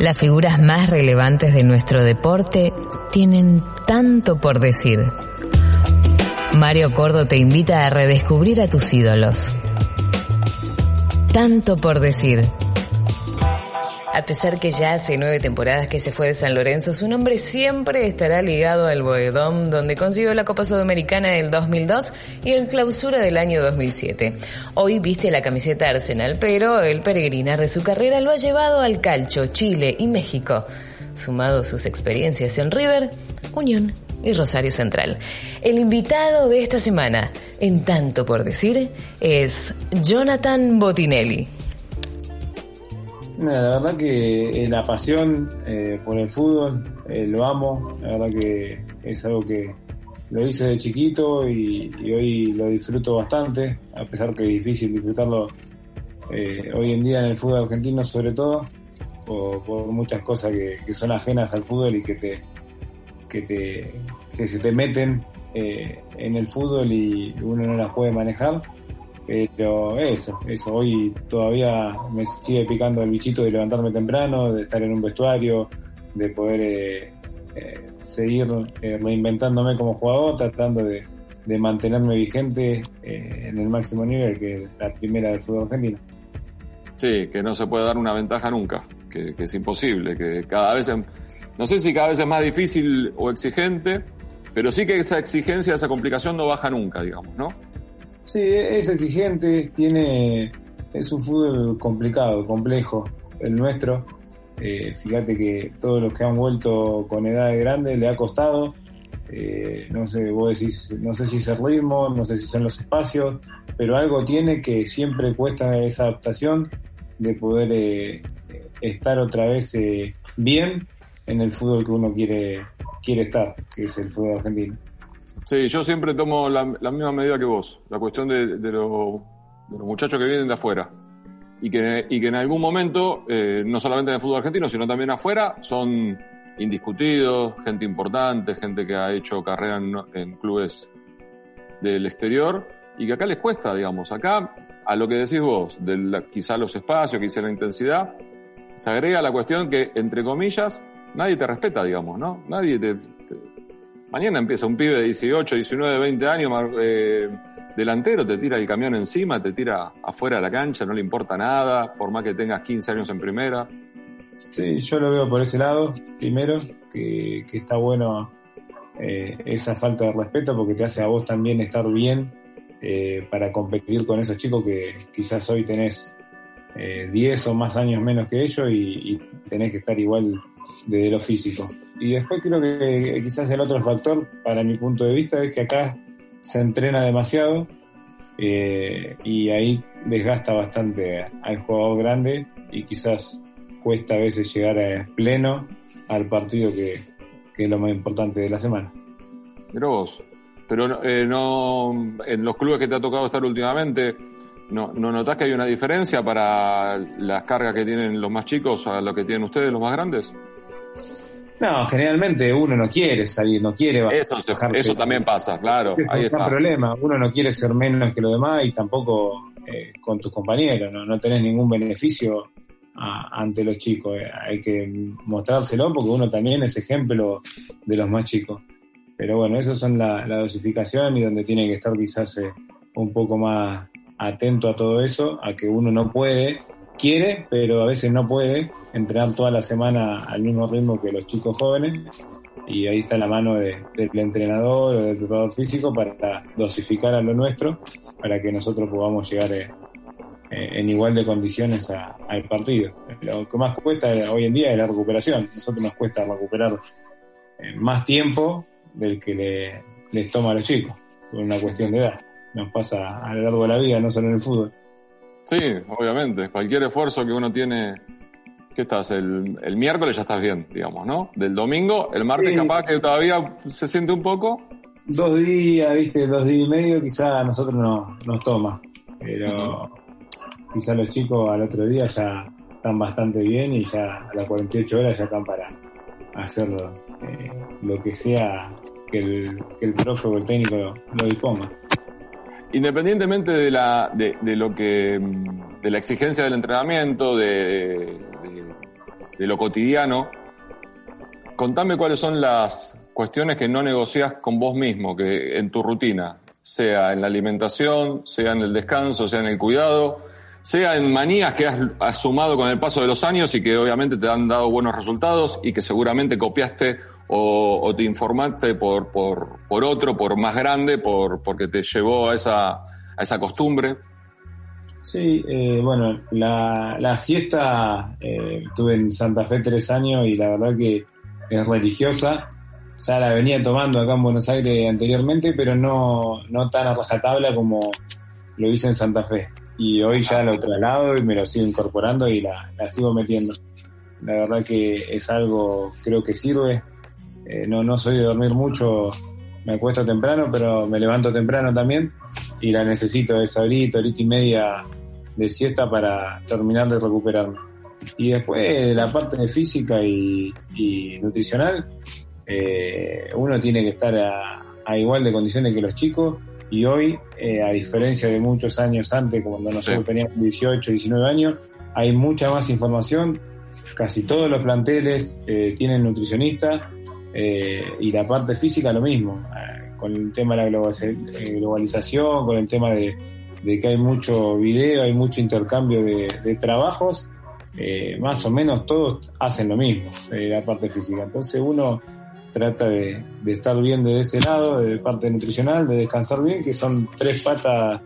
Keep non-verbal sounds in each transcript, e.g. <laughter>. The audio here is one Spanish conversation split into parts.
Las figuras más relevantes de nuestro deporte tienen tanto por decir. Mario Cordo te invita a redescubrir a tus ídolos. Tanto por decir. A pesar que ya hace nueve temporadas que se fue de San Lorenzo, su nombre siempre estará ligado al Boedón, donde consiguió la Copa Sudamericana del 2002 y el clausura del año 2007. Hoy viste la camiseta Arsenal, pero el peregrinar de su carrera lo ha llevado al Calcho, Chile y México, sumado sus experiencias en River, Unión y Rosario Central. El invitado de esta semana, en tanto por decir, es Jonathan Botinelli. La verdad que la pasión eh, por el fútbol eh, lo amo, la verdad que es algo que lo hice de chiquito y, hoy lo disfruto bastante, a pesar que es difícil disfrutarlo eh, hoy en día en el fútbol argentino sobre todo, por, muchas cosas que, son ajenas al fútbol y que te que te que se te meten en el fútbol y uno no las puede manejar pero eso, eso, hoy todavía me sigue picando el bichito de levantarme temprano, de estar en un vestuario, de poder eh, eh, seguir eh, reinventándome como jugador, tratando de, mantenerme vigente en el máximo nivel, que es la primera del fútbol argentino. Sí, que no se puede dar una ventaja nunca, que es imposible, que cada vez, no sé si cada vez es más difícil o exigente, pero sí que esa exigencia, esa complicación no baja nunca, digamos, ¿no? Sí, es exigente, tiene, es un fútbol complicado, complejo, el nuestro. Eh, fíjate que todos los que han vuelto con edad grande le ha costado. Eh, no sé, vos decís, no sé si es el ritmo, no sé si son los espacios, pero algo tiene que siempre cuesta esa adaptación de poder eh, estar otra vez bien en el fútbol que uno quiere, quiere estar, que es el fútbol argentino. Sí, yo siempre tomo la, misma medida que vos, la cuestión de, los muchachos que vienen de afuera y que, y que en algún momento, eh, no solamente en el fútbol argentino, sino también afuera, son indiscutidos, gente importante, gente que ha hecho carrera en, clubes del exterior y que acá les cuesta, digamos. Acá, a lo que decís vos, de quizá los espacios, quizá la intensidad, se agrega la cuestión que, entre comillas, nadie te respeta, digamos, ¿no? Nadie te, Mañana empieza un pibe de 18, 19, 20 años, eh, delantero, te tira el camión encima, te tira afuera de la cancha, no le importa nada, por más que tengas 15 años en primera. Sí, yo lo veo por ese lado, primero, que, está bueno eh, esa falta de respeto porque te hace a vos también estar bien eh, para competir con esos chicos que quizás hoy tenés 10 o más años menos que ellos y, tenés que estar igual de lo físico. Y después creo que quizás el otro factor, para mi punto de vista, es que acá se entrena demasiado eh, y ahí desgasta bastante al jugador grande y quizás cuesta a veces llegar a pleno al partido que, es lo más importante de la semana. Pero pero eh, no en los clubes que te ha tocado estar últimamente, ¿no, ¿no notás que hay una diferencia para las cargas que tienen los más chicos a lo que tienen ustedes, los más grandes? No, generalmente uno no quiere salir, no quiere eso, Eso también pasa, claro. Ahí está. problema. Uno no quiere ser menos que los demás y tampoco eh, con tus compañeros. No, no tenés ningún beneficio ante los chicos. Eh, hay que mostrárselo porque uno también es ejemplo de los más chicos. Pero bueno, eso son la, dosificación y donde tiene que estar quizás eh, un poco más atento a todo eso, a que uno no puede quiere, pero a veces no puede entrenar toda la semana al mismo ritmo que los chicos jóvenes. Y ahí está la mano del entrenador o del preparador físico para dosificar a lo nuestro, para que nosotros podamos llegar eh, eh, en igual de condiciones al partido. Lo que más cuesta hoy en día es la recuperación. A nosotros nos cuesta recuperar eh, más tiempo del que les toma a los chicos, por una cuestión de edad. Nos pasa a lo largo de la vida, no solo en el fútbol. Sí, obviamente. Cualquier esfuerzo que uno tiene, ¿qué estás? El, el miércoles ya estás bien, digamos, ¿no? Del domingo, el martes Sí. capaz que todavía se siente un poco. Dos días, viste, dos días y medio, quizá a nosotros no, nos toma. Pero quizá los chicos al otro día ya están bastante bien y ya a las 48 horas ya están para hacer eh, lo que sea que el, que el profe o el técnico lo, lo disponga. Independientemente de la, de, de lo que, de la exigencia del entrenamiento, de, de- de lo cotidiano, contame cuáles son las cuestiones que no negocias con vos mismo, que en tu rutina, sea en la alimentación, sea en el descanso, sea en el cuidado, sea en manías que has, has sumado con el paso de los años y que obviamente te han dado buenos resultados y que seguramente copiaste o, te informaste por, por, por otro, por más grande, por, porque te llevó a esa, a esa costumbre. Sí, eh, bueno, la, la siesta, eh, estuve en Santa Fe tres años y la verdad que es religiosa. Ya la venía tomando acá en Buenos Aires anteriormente, pero no, no tan a rajatabla como lo hice en Santa Fe. Y hoy ya lo traslado y me lo sigo incorporando y la, la sigo metiendo. La verdad que es algo, creo que sirve. Eh, no, no soy de dormir mucho, me acuesto temprano, pero me levanto temprano también y la necesito esa horita, horita y media de siesta para terminar de recuperarme. Y después la parte de física y, y nutricional, eh, uno tiene que estar a, a igual de condiciones que los chicos y hoy, eh, a diferencia de muchos años antes, cuando nosotros Sí. teníamos 18, 19 años, hay mucha más información, casi todos los planteles eh, tienen nutricionistas eh, y la parte física lo mismo, eh, con el tema de la eh, globalización, con el tema de, que hay mucho video, hay mucho intercambio de, trabajos, eh, más o menos todos hacen lo mismo, la parte física. Entonces uno trata de, estar bien de ese lado, de parte nutricional, de descansar bien, que son tres patas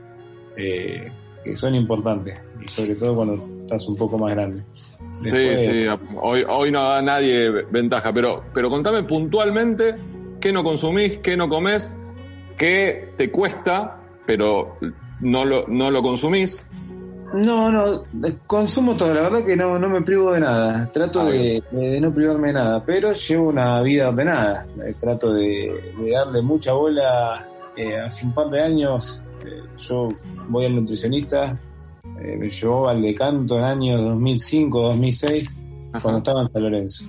que son importantes, y sobre todo cuando estás un poco más grande. Después- Sí, sí, hoy, hoy no da nadie ventaja, pero, pero contame puntualmente qué no consumís, qué no comés, qué te cuesta, pero no lo, no lo consumís. No, no, consumo todo, la verdad que no, no me privo de nada, trato Ah, de, de no privarme de nada, pero llevo una vida ordenada, Eh, trato de, de darle mucha bola, Eh, hace un par de años eh, yo voy al nutricionista, eh, me llevó al decanto en años 2005, 2006, cuando estaba en San Lorenzo.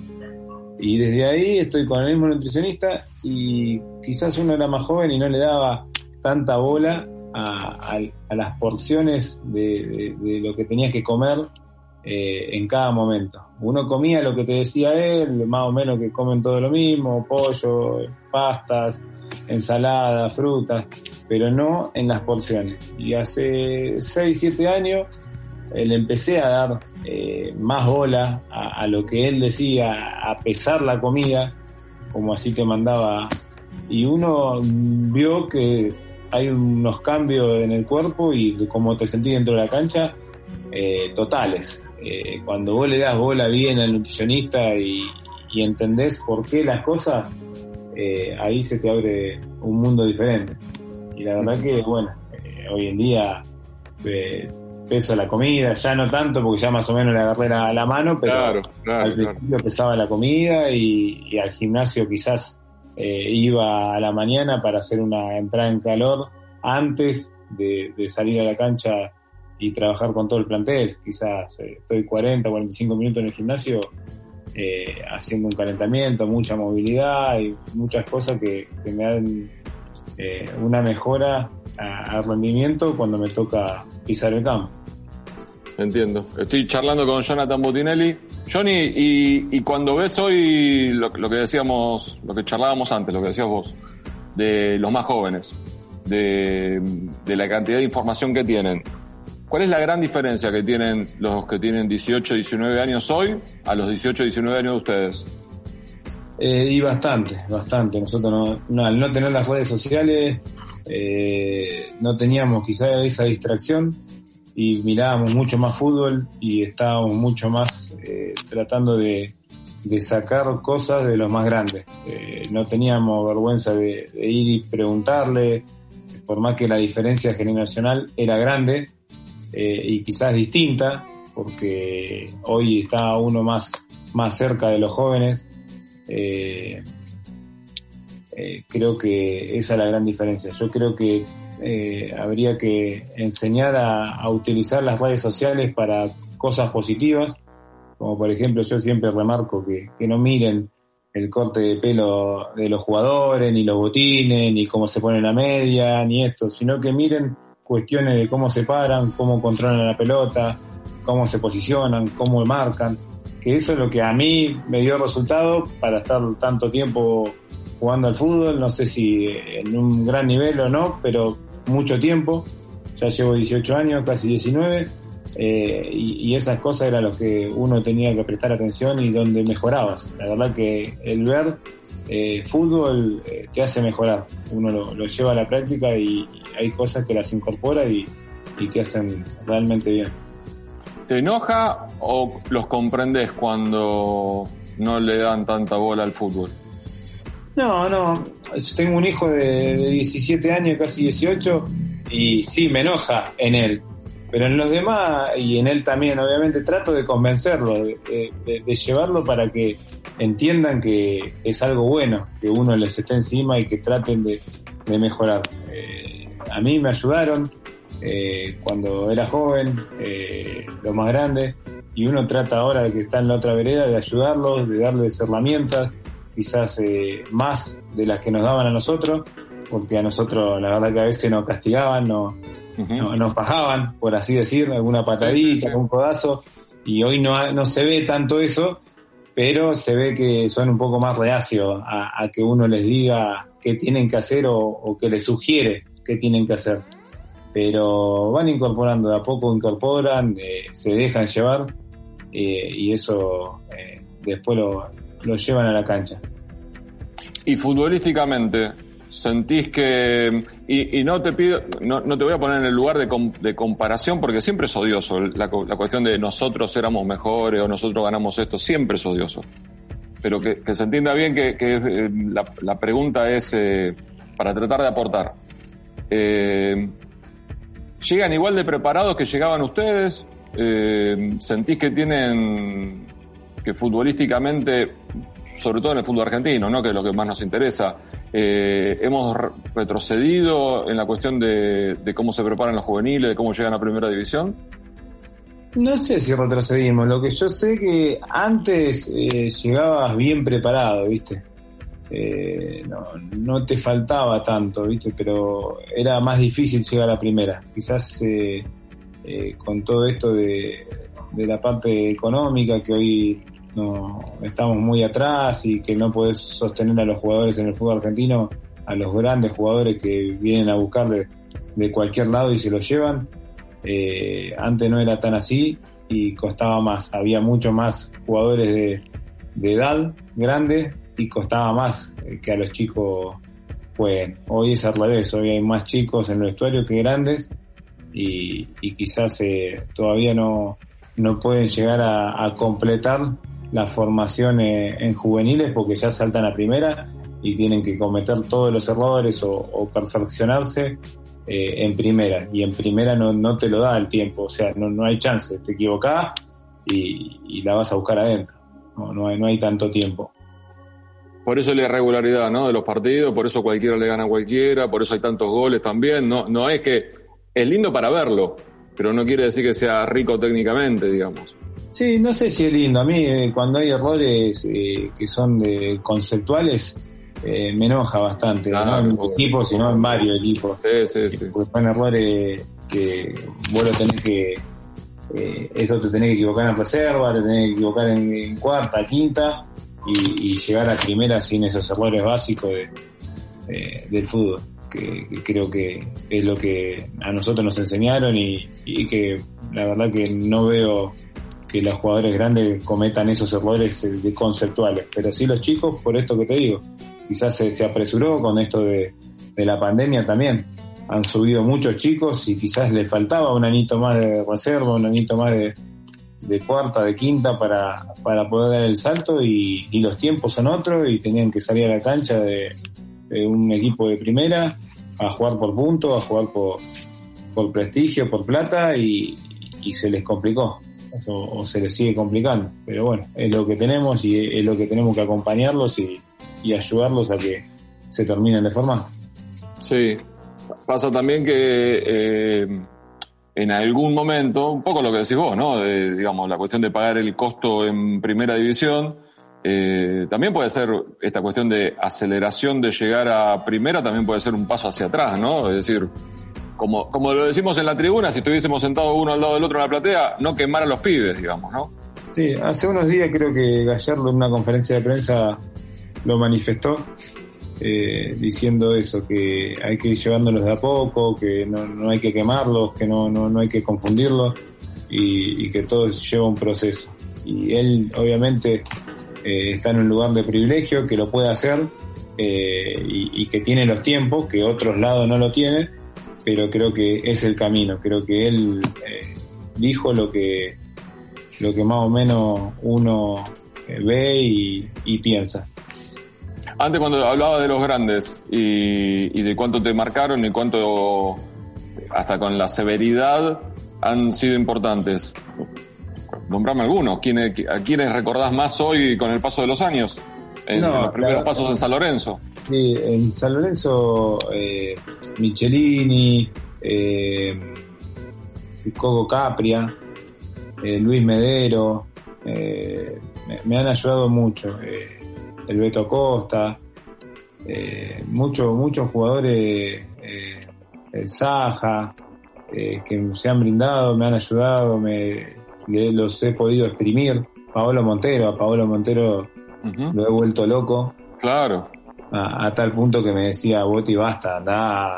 Y desde ahí estoy con el mismo nutricionista y quizás uno era más joven y no le daba tanta bola a, a- a las porciones de, de- de lo que tenías que comer eh, en cada momento. Uno comía lo que te decía él, más o menos que comen todo lo mismo, pollo, pastas, ensalada, frutas, pero no en las porciones. Y hace 6, 7 años eh, le empecé a dar eh, más bola a, lo que él decía, a pesar la comida, como así te mandaba. Y uno vio que hay unos cambios en el cuerpo y de cómo te sentís dentro de la cancha, eh, totales. Eh, cuando vos le das bola bien al nutricionista y, y entendés por qué las cosas, eh, ahí se te abre un mundo diferente. Y la verdad que, bueno, eh, hoy en día eh, peso la comida, ya no tanto porque ya más o menos le agarré la, la mano, pero Claro, claro, al claro. principio pesaba la comida y, y al gimnasio quizás eh, iba a la mañana para hacer una entrada en calor antes de, de salir a la cancha y trabajar con todo el plantel. Quizás eh, estoy 40, 45 minutos en el gimnasio eh, haciendo un calentamiento, mucha movilidad y muchas cosas que, que me dan eh, una mejora al rendimiento cuando me toca pisar el campo. Entiendo. Estoy charlando con Jonathan Botinelli. Johnny, y, cuando ves hoy lo, que decíamos, lo que charlábamos antes, lo que decías vos, de los más jóvenes, de la cantidad de información que tienen, ¿cuál es la gran diferencia que tienen los que tienen 18, 19 años hoy a los 18, 19 años de ustedes? Eh, y bastante, bastante. Nosotros no, no- al no tener las redes sociales, eh, no teníamos quizá esa distracción y mirábamos mucho más fútbol y estábamos mucho más eh, tratando de, sacar cosas de los más grandes. Eh, no teníamos vergüenza de ir y preguntarle, por más que la diferencia generacional era grande, y quizás distinta, porque hoy está uno más, más cerca de los jóvenes. creo que esa es la gran diferencia. Yo creo que habría que enseñar a, a, utilizar las redes sociales para cosas positivas, como por ejemplo yo siempre remarco que, que no miren el corte de pelo de los jugadores, ni los botines, ni cómo se pone la media, ni esto, sino que miren cuestiones de cómo se paran, cómo controlan la pelota, cómo se posicionan, cómo marcan, que eso es lo que a mí me dio resultado para estar tanto tiempo jugando al fútbol, no sé si en un gran nivel o no, pero mucho tiempo, ya llevo 18 años, casi 19, eh, y, esas cosas eran los que uno tenía que prestar atención y donde mejorabas. La verdad que el ver eh, fútbol eh, te hace mejorar. Uno lo, lleva a la práctica y, hay cosas que las incorpora y, te hacen realmente bien. ¿Te enoja o los comprendes cuando no le dan tanta bola al fútbol? No, no. Yo tengo un hijo de, de 17 años, casi 18, y sí me enoja en él pero en los demás y en él también, obviamente, trato de convencerlo, de, llevarlo para que entiendan que es algo bueno, que uno les esté encima y que traten de, mejorar. Eh, a mí me ayudaron eh, cuando era joven, eh, lo más grande, y uno trata ahora de que está en la otra vereda de ayudarlos, de darles herramientas, quizás más de las que nos daban a nosotros, porque a nosotros la verdad que a veces nos castigaban, no nos bajaban, por así decir, alguna patadita, algún codazo, y hoy no, no se ve tanto eso, pero se ve que son un poco más reacios a, que uno les diga qué tienen que hacer o, que les sugiere qué tienen que hacer. Pero van incorporando, de a poco incorporan, eh, se dejan llevar eh, y eso eh, después lo, lo llevan a la cancha. Y futbolísticamente, sentís que, y, no te pido, no, te voy a poner en el lugar de, comparación porque siempre es odioso la, cuestión de nosotros éramos mejores o nosotros ganamos esto, siempre es odioso. Pero que, se entienda bien que, eh, la, pregunta es eh, para tratar de aportar. Eh, ¿Llegan igual de preparados que llegaban ustedes? ¿Sentís que tienen, que futbolísticamente, sobre todo en el fútbol argentino, ¿no? que es lo que más nos interesa, eh, hemos retrocedido en la cuestión de, cómo se preparan los juveniles, de cómo llegan a primera división. No sé si retrocedimos, lo que yo sé que antes eh, llegabas bien preparado, ¿viste? Eh, no, te faltaba tanto, ¿viste? Pero era más difícil llegar a la primera. Quizás con todo esto de, de la parte económica que hoy no estamos muy atrás y que no podés sostener a los jugadores en el fútbol argentino, a los grandes jugadores que vienen a buscar de, cualquier lado y se los llevan. Eh, antes no era tan así y costaba más, había mucho más jugadores de, edad grande y costaba más que a los chicos jueguen. Hoy es al revés, hoy hay más chicos en el vestuario que grandes y, quizás eh, todavía no, no pueden llegar a completar la formación en juveniles porque ya saltan a primera y tienen que cometer todos los errores o, perfeccionarse eh, en primera. Y en primera no, no te lo da el tiempo, o sea, no, no hay chance, te equivocás y, la vas a buscar adentro. No, no, hay, no hay tanto tiempo. Por eso la irregularidad ¿no? de los partidos, por eso cualquiera le gana a cualquiera, por eso hay tantos goles también. No, no es que es lindo para verlo, pero no quiere decir que sea rico técnicamente, digamos. Sí, no sé si es lindo. A mí eh, cuando hay errores eh, que son de conceptuales, eh, me enoja bastante. no en un equipo, sino en varios equipos. Sí, sí, sí. Porque son errores que vos lo tenés que... eso te tenés que equivocar en reserva, te tenés que equivocar en, cuarta, quinta y, llegar a primera sin esos errores básicos del fútbol. Que, creo que es lo que a nosotros nos enseñaron y, y que la verdad que no veo que los jugadores grandes cometan esos errores eh, de conceptuales, pero sí los chicos, por esto que te digo, quizás se, apresuró con esto de, la pandemia también. Han subido muchos chicos y quizás les faltaba un anito más de reserva, un anito más de, cuarta, de quinta para, para poder dar el salto y, los tiempos son otros y tenían que salir a la cancha de, un equipo de primera a jugar por punto, a jugar por, por prestigio, por plata y, y se les complicó o, se les sigue complicando. Pero bueno, es lo que tenemos y es lo que tenemos que acompañarlos y, ayudarlos a que se terminen de formar. Sí, pasa también que eh, en algún momento, un poco lo que decís vos, ¿no? digamos, la cuestión de pagar el costo en primera división, eh, también puede ser esta cuestión de aceleración de llegar a primera, también puede ser un paso hacia atrás, ¿no? Es decir, como, como lo decimos en la tribuna, si estuviésemos sentados uno al lado del otro en la platea, no quemar a los pibes, digamos, ¿no? Sí, hace unos días creo que Gallardo en una conferencia de prensa lo manifestó, eh, diciendo eso, que hay que ir llevándolos de a poco, que no, hay que quemarlos, que no, no, hay que confundirlos y, que todo lleva un proceso. Y él obviamente eh, está en un lugar de privilegio, que lo puede hacer eh, y, y, que tiene los tiempos, que otros lados no lo tienen pero creo que es el camino. Creo que él eh, dijo lo que, lo que más o menos uno eh, ve y, piensa. Antes cuando hablaba de los grandes y, de cuánto te marcaron y cuánto, hasta con la severidad, han sido importantes. Nombrame algunos. ¿A quiénes recordás más hoy con el paso de los años? En, los primeros pasos en San Lorenzo. Sí, en San Lorenzo, eh, Michelini, eh, Coco Capria, eh, Luis Medero, eh, me, han ayudado mucho. el Beto Costa, muchos muchos jugadores, el Saja, que se han brindado, me han ayudado, me los he podido exprimir. Paolo Montero, a Paolo Montero lo he vuelto loco. Claro a, tal punto que me decía, Boti, basta, anda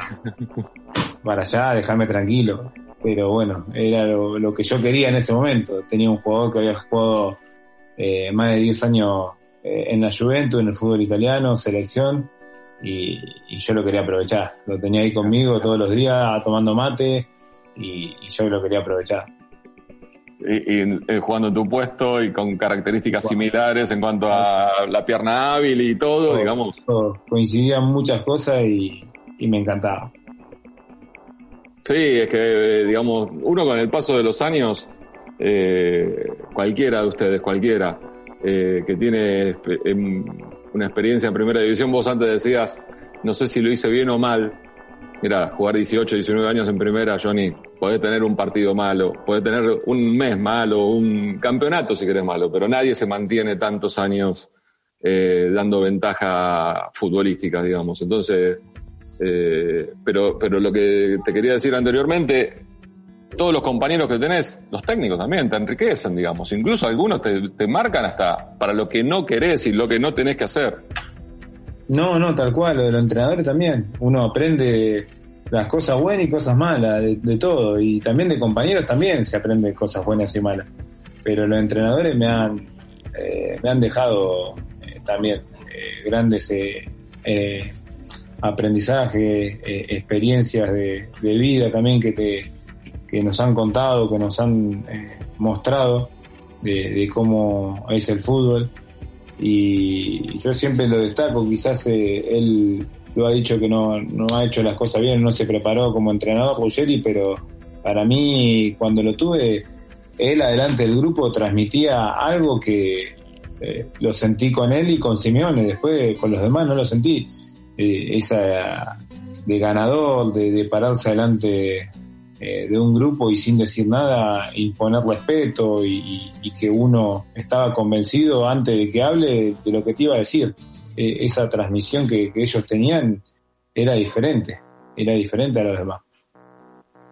para allá, déjame tranquilo. Pero bueno, era lo, que yo quería en ese momento. Tenía un jugador que había jugado eh, más de 10 años eh, en la Juventus, en el fútbol italiano, selección, y, yo lo quería aprovechar. Lo tenía ahí conmigo todos los días tomando mate y yo lo quería aprovechar y, eh, jugando en tu puesto y con características similares en cuanto a la pierna hábil y todo, digamos. Coincidían muchas cosas y, me encantaba. Sí, es que, digamos, uno con el paso de los años, eh, cualquiera de ustedes, cualquiera, eh, que tiene una experiencia en primera división, vos antes decías, no sé si lo hice bien o mal, Mira, jugar 18, 19 años en primera, Johnny, puede tener un partido malo, puede tener un mes malo, un campeonato si querés malo, pero nadie se mantiene tantos años eh, dando ventaja futbolística, digamos. Entonces, eh, pero, pero lo que te quería decir anteriormente, todos los compañeros que tenés, los técnicos también, te enriquecen, digamos. Incluso algunos te, te marcan hasta para lo que no querés y lo que no tenés que hacer. No, no, tal cual, lo de los entrenadores también. Uno aprende las cosas buenas y cosas malas, de, todo. Y también de compañeros también se aprende cosas buenas y malas. Pero los entrenadores me han, eh, me han dejado eh, también eh, grandes aprendizajes, experiencias de, vida también que, te, que nos han contado, que nos han mostrado de cómo es el fútbol y yo siempre lo destaco, quizás eh, él lo ha dicho que no, no ha hecho las cosas bien, no se preparó como entrenador Ruggeri, pero para mí cuando lo tuve, él adelante del grupo transmitía algo que eh, lo sentí con él y con Simeone, después con los demás no lo sentí, eh, esa de ganador, de, de pararse adelante eh, de un grupo y sin decir nada imponer respeto y, que uno estaba convencido antes de que hable de lo que te iba a decir. Eh, esa transmisión que, ellos tenían era diferente, era diferente a los demás.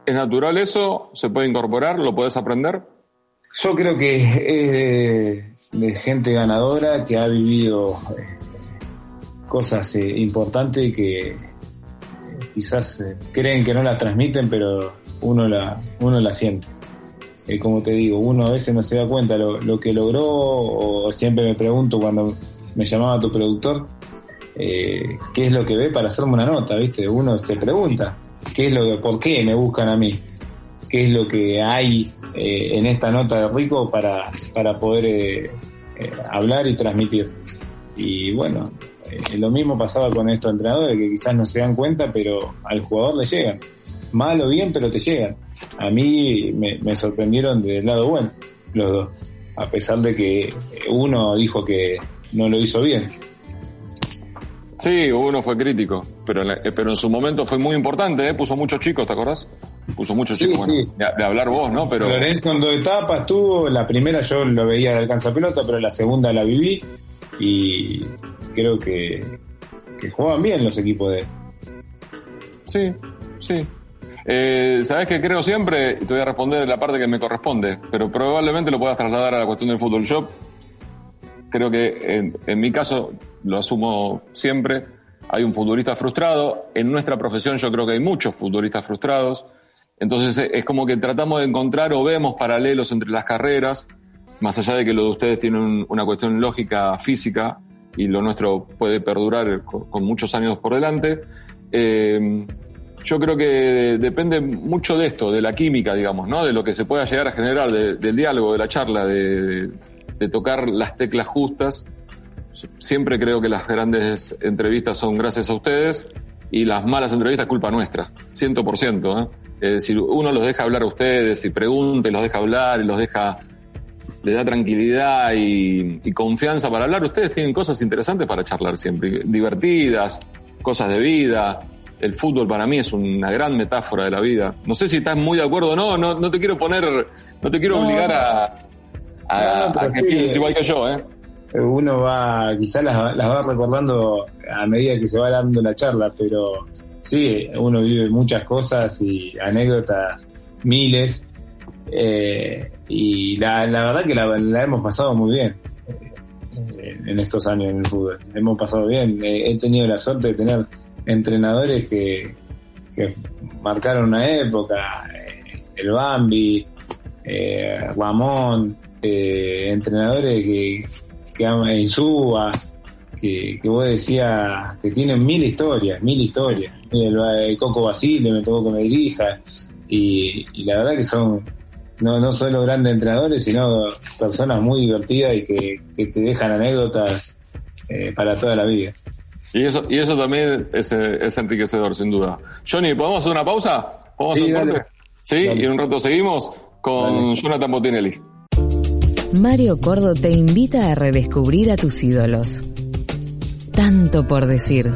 ¿Es natural eso? ¿Se puede incorporar? ¿Lo puedes aprender? Yo creo que es de, gente ganadora que ha vivido eh, cosas importantes y que quizás creen que no las transmiten, pero uno la, uno la siente. Eh, como te digo, uno a veces no se da cuenta lo, lo, que logró, o siempre me pregunto cuando me llamaba tu productor, eh, qué es lo que ve para hacerme una nota, ¿viste? Uno se pregunta, ¿qué es lo que, por qué me buscan a mí? ¿Qué es lo que hay eh, en esta nota de Rico para, para poder hablar y transmitir? Y bueno, lo mismo pasaba con estos entrenadores que quizás no se dan cuenta, pero al jugador le llegan mal o bien, pero te llegan. A mí me, me sorprendieron del lado bueno, los dos, a pesar de que uno dijo que no lo hizo bien. Sí, uno fue crítico, pero en, eh, pero en su momento fue muy importante, ¿eh? puso muchos chicos, ¿te acordás? Puso muchos Sí, chicos, sí. bueno, de, de hablar vos, ¿no? Pero Lorenzo en dos etapas tuvo, la primera yo lo veía de alcanza pelota, pero la segunda la viví y creo que, que juegan bien los equipos de sí, sí. Eh, ¿Sabes qué creo siempre? Te voy a responder la parte que me corresponde, pero probablemente lo puedas trasladar a la cuestión del fútbol shop. Creo que en, mi caso, lo asumo siempre, hay un futbolista frustrado. En nuestra profesión yo creo que hay muchos futbolistas frustrados. Entonces es como que tratamos de encontrar o vemos paralelos entre las carreras, más allá de que lo de ustedes tiene un- una cuestión lógica física y lo nuestro puede perdurar con, con muchos años por delante. Eh, yo creo que depende mucho de esto, de la química, digamos, ¿no? De lo que se pueda llegar a generar, de- del diálogo, de la charla, de, tocar las teclas justas. Siempre creo que las grandes entrevistas son gracias a ustedes y las malas entrevistas culpa nuestra, 100%. ¿eh? Es decir, uno los deja hablar a ustedes y pregunta y los deja hablar y los deja, le da tranquilidad y confianza para hablar. Ustedes tienen cosas interesantes para charlar siempre, divertidas, cosas de vida. El fútbol para mí es una gran metáfora de la vida. No sé si estás muy de acuerdo o no, no, no te quiero poner, no te quiero No. obligar a, a, No, pero a que sí. pienses igual que yo, ¿eh? uno va, quizás las, las va recordando a medida que se va dando la charla, pero sí, uno vive muchas cosas y anécdotas miles, eh, y la, la verdad que la, la hemos pasado muy bien eh, en estos años en el fútbol. Hemos pasado bien, Eh, he tenido la suerte de tener entrenadores que, que marcaron una época, eh, el Bambi, eh, Ramón, eh, entrenadores que, que ama Insúa, que, que vos decías que tienen mil historias, mil historias. El, el Coco Basile me tocó que me dirija, y, y la verdad que son no, no solo grandes entrenadores, sino personas muy divertidas y que, que te dejan anécdotas eh, para toda la vida. Y eso, y eso también es, es enriquecedor, sin duda. Johnny, ¿podemos hacer una pausa? ¿Podemos Sí, hacer un dale. corte? Sí, Dale. y en un rato seguimos con Dale. Jonathan Botinelli. Mario Cordo te invita a redescubrir a tus ídolos. Tanto por decir.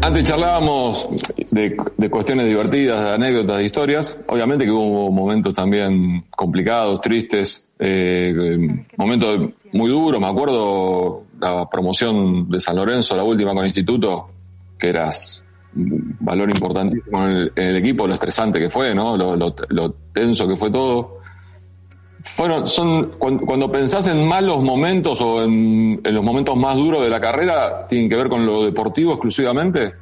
Antes charlábamos de, de cuestiones divertidas, de anécdotas, de historias. Obviamente que hubo momentos también complicados, tristes, eh, eh, momentos muy duros. Me acuerdo la promoción de San Lorenzo, la última con Instituto, que eras un valor importantísimo en el, en el equipo, lo estresante que fue, ¿no? Lo tenso que fue todo. Fueron, son, cuando, cuando pensás en malos momentos o en, en los momentos más duros de la carrera, ¿tienen que ver con lo deportivo exclusivamente?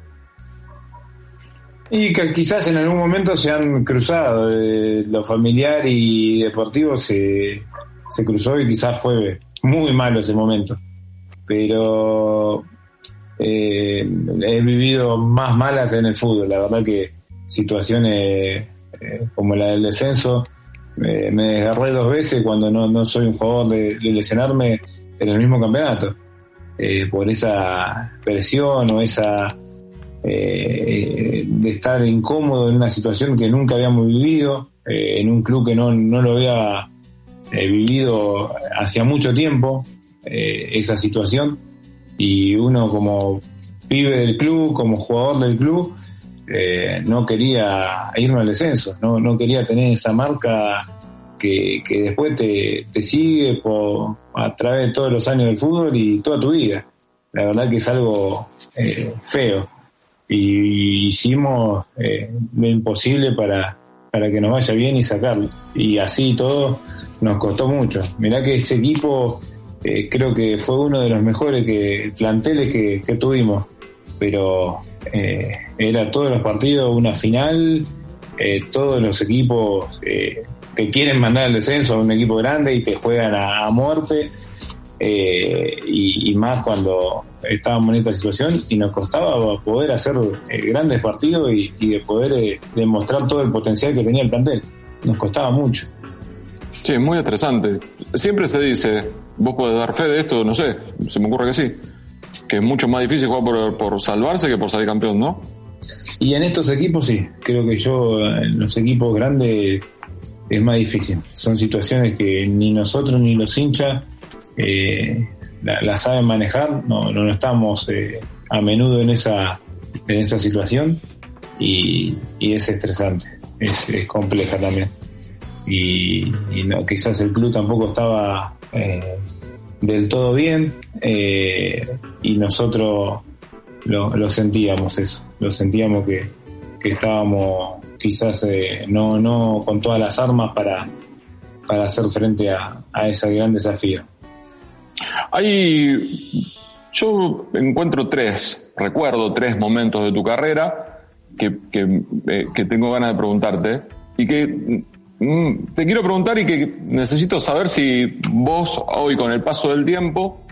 Y que quizás en algún momento se han cruzado, eh, lo familiar y deportivo se, se cruzó y quizás fue muy malo ese momento. Pero eh, he vivido más malas en el fútbol, la verdad que situaciones eh, como la del descenso, eh, me desgarré dos veces cuando no, no soy un jugador de, de lesionarme en el mismo campeonato, eh, por esa presión o esa eh, de estar incómodo en una situación que nunca habíamos vivido, en un club que no, no lo había vivido hacía mucho tiempo, eh, esa situación, y uno como pibe del club, como jugador del club, eh, no quería irme al descenso, no, no quería tener esa marca que, que después te, te sigue a través de todos los años del fútbol y toda tu vida. La verdad que es algo eh, feo y hicimos eh, lo imposible para, para que nos vaya bien y sacarlo. Y así todo nos costó mucho. Mirá que ese equipo eh, creo que fue uno de los mejores que, planteles que, que tuvimos, pero eh, era todos los partidos una final, eh, todos los equipos te quieren mandar al descenso a un equipo grande y te juegan a, muerte. y, más cuando estábamos en esta situación y nos costaba poder hacer grandes partidos y, de poder demostrar todo el potencial que tenía el plantel. Nos costaba mucho. Sí, muy estresante. Siempre se dice, vos podés dar fe de esto, no sé, se me ocurre que sí, que es mucho más difícil jugar por, por salvarse que por salir campeón, ¿no? Y en estos equipos sí, creo que yo en los equipos grandes es más difícil. Son situaciones que ni nosotros ni los hinchas eh, la, saben manejar, no, no estamos eh, a menudo en esa, en esa situación y, es estresante, es, es, compleja también. Y, no, quizás el club tampoco estaba eh, del todo bien y nosotros lo, sentíamos eso, lo sentíamos que, que estábamos quizás eh, no, no con todas las armas para, para hacer frente a, a ese gran desafío. Hay, yo encuentro tres, recuerdo tres momentos de tu carrera que, que, eh, tengo ganas de preguntarte y que te quiero preguntar y que necesito saber si vos hoy con el paso del tiempo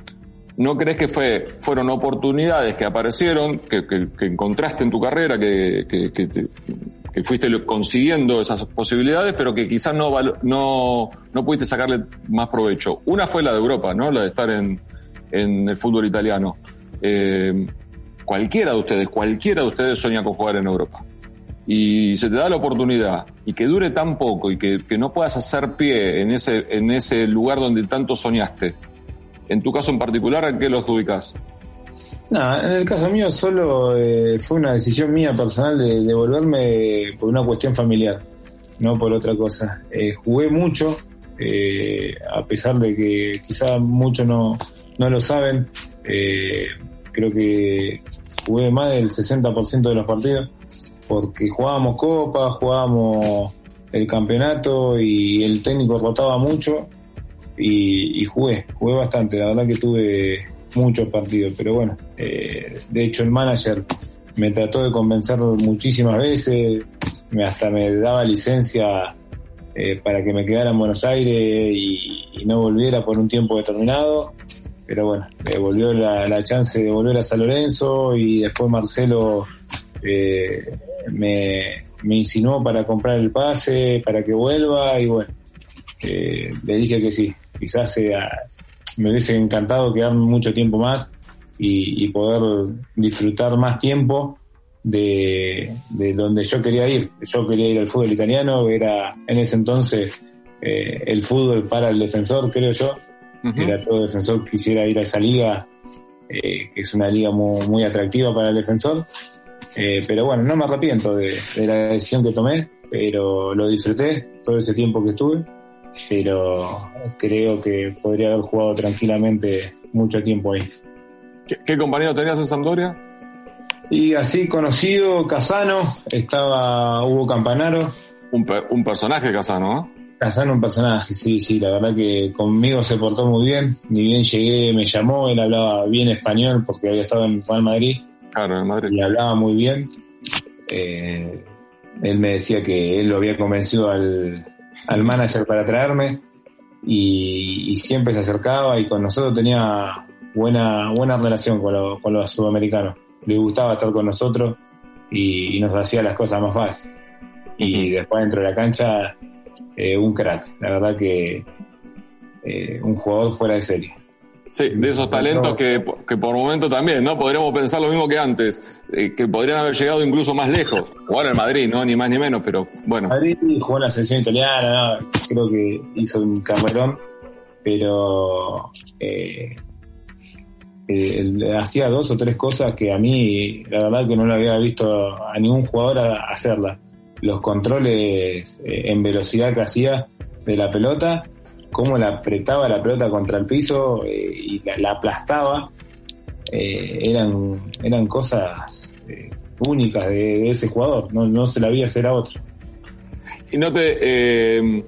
¿No crees que fue, fueron oportunidades que aparecieron, que, que, encontraste en tu carrera, que, que, fuiste consiguiendo esas posibilidades, pero que quizás no, no, no pudiste sacarle más provecho? Una fue la de Europa, ¿no? La de estar en, en el fútbol italiano. Eh, cualquiera de ustedes, cualquiera de ustedes sueña con jugar en Europa. Y se te da la oportunidad y que dure tan poco y que, que no puedas hacer pie en ese, en ese lugar donde tanto soñaste en tu caso en particular, ¿a qué lo adjudicas? No, en el caso mío solo eh, fue una decisión mía personal de, de, volverme por una cuestión familiar, no por otra cosa. Eh, jugué mucho, eh, a pesar de que quizá muchos no, no lo saben, creo que jugué más del 60% de los partidos, porque jugábamos copa, jugábamos el campeonato y el técnico rotaba mucho y, jugué, jugué bastante, la verdad que tuve muchos partidos, pero bueno, eh, de hecho el manager me trató de convencer muchísimas veces, me, hasta me daba licencia eh, para que me quedara en Buenos Aires y, no volviera por un tiempo determinado, pero bueno, me volvió la, chance de volver a San Lorenzo y después Marcelo eh, me, me insinuó para comprar el pase, para que vuelva y bueno, le dije que sí, quizás sea, me hubiese encantado quedarme mucho tiempo más y, poder disfrutar más tiempo de, donde yo quería ir. Yo quería ir al fútbol italiano, era en ese entonces eh, el fútbol para el defensor, creo yo. Era todo defensor quisiera ir a esa liga, eh, que es una liga muy, atractiva para el defensor. Eh, pero bueno, no me arrepiento de, de, la decisión que tomé, pero lo disfruté todo ese tiempo que estuve pero creo que podría haber jugado tranquilamente mucho tiempo ahí. ¿Qué, compañero tenías en Sampdoria? Y así conocido, Casano, estaba Hugo Campanaro. Un, personaje Casano, ¿no? Casano un personaje, sí, sí, la verdad que conmigo se portó muy bien, ni bien llegué me llamó, él hablaba bien español porque había estado en Real Madrid. Claro, en Madrid. Y hablaba muy bien. Eh, él me decía que él lo había convencido al, al manager para traerme y, siempre se acercaba y con nosotros tenía buena, buena relación con, con los sudamericanos. Le gustaba estar con nosotros y, nos hacía las cosas más fáciles. Y después dentro de la cancha, eh, un crack. La verdad que eh, un jugador fuera de serie. Sí, de esos talentos que, que, por momento también, ¿no? Podríamos pensar lo mismo que antes, eh, que podrían haber llegado incluso más lejos. Jugar en Madrid, ¿no? Ni más ni menos, pero bueno. Madrid jugó en la selección italiana, creo que hizo un camarón, pero eh, eh, hacía dos o tres cosas que a mí, la verdad que no lo había visto a ningún jugador hacerla. Los controles en velocidad que hacía de la pelota cómo la apretaba la pelota contra el piso eh, y la, aplastaba, eh, eran, eran cosas eh, únicas de, ese jugador, no, no se la había hacer a otro. Y no te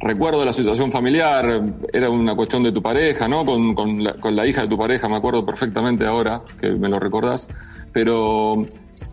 recuerdo la situación familiar, era una cuestión de tu pareja, ¿no? Con, con, con la hija de tu pareja, me acuerdo perfectamente ahora que me lo recordás, pero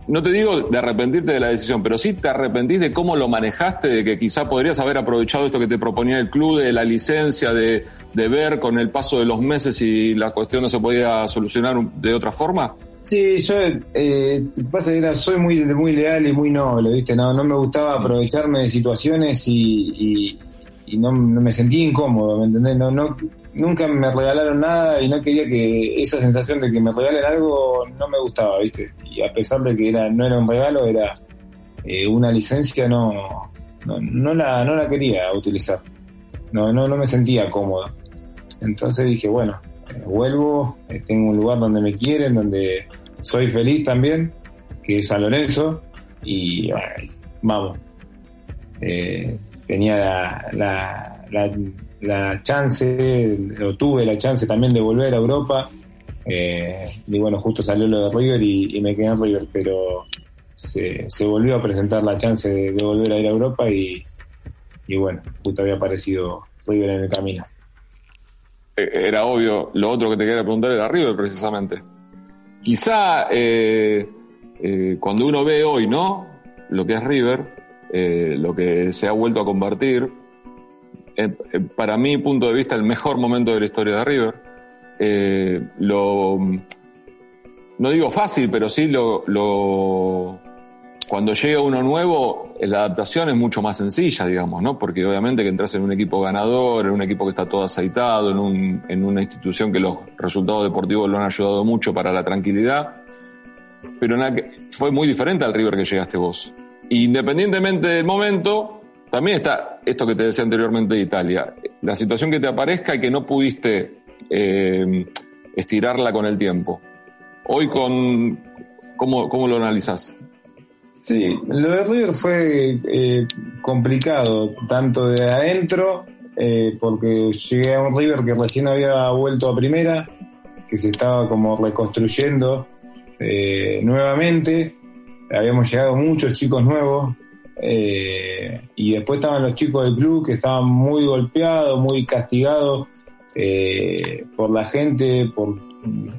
no te digo de arrepentirte de la decisión, pero sí te arrepentís de cómo lo manejaste, de que quizá podrías haber aprovechado esto que te proponía el club, de la licencia, de, de ver con el paso de los meses si la cuestión no se podía solucionar de otra forma. Sí, yo eh, pasa que era, soy muy, muy leal y muy noble, ¿viste? No, no me gustaba aprovecharme de situaciones y, y no, me sentí incómodo, ¿me entendés? No, no, nunca me regalaron nada y no quería que esa sensación de que me regalen algo no me gustaba, ¿viste? Y a pesar de que era no era un regalo, era eh, una licencia, no, no, la, no la quería utilizar. No, no, no me sentía cómodo. Entonces dije, bueno, eh, vuelvo, eh, tengo un lugar donde me quieren, donde soy feliz también, que es San Lorenzo, y vamos. tenía la, la la chance, o tuve la chance también de volver a Europa. Eh, y bueno, justo salió lo de River y, me quedé en River, pero se, volvió a presentar la chance de, volver a ir a Europa y, bueno, justo había aparecido River en el camino. Eh, era obvio, lo otro que te quería preguntar era River precisamente. Quizá eh, cuando uno ve hoy, ¿no? Lo que es River, lo que se ha vuelto a convertir, eh, eh, para mi punto de vista, el mejor momento de la historia de River. Eh, lo, no digo fácil, pero sí lo, cuando llega uno nuevo, la adaptación es mucho más sencilla, digamos, ¿no? Porque obviamente que entras en un equipo ganador, en un equipo que está todo aceitado, en una institución que los resultados deportivos lo han ayudado mucho para la tranquilidad. Pero fue muy diferente al River que llegaste vos. Independientemente del momento, también está esto que te decía anteriormente de Italia, la situación que te aparezca y que no pudiste eh, estirarla con el tiempo. Hoy con ¿cómo, cómo lo analizás? Sí, lo de River fue eh, complicado, tanto de adentro, eh, porque llegué a un River que recién había vuelto a primera, que se estaba como reconstruyendo nuevamente, habíamos llegado muchos chicos nuevos, y después estaban los chicos del club que estaban muy golpeados, muy castigados eh, por la gente, por,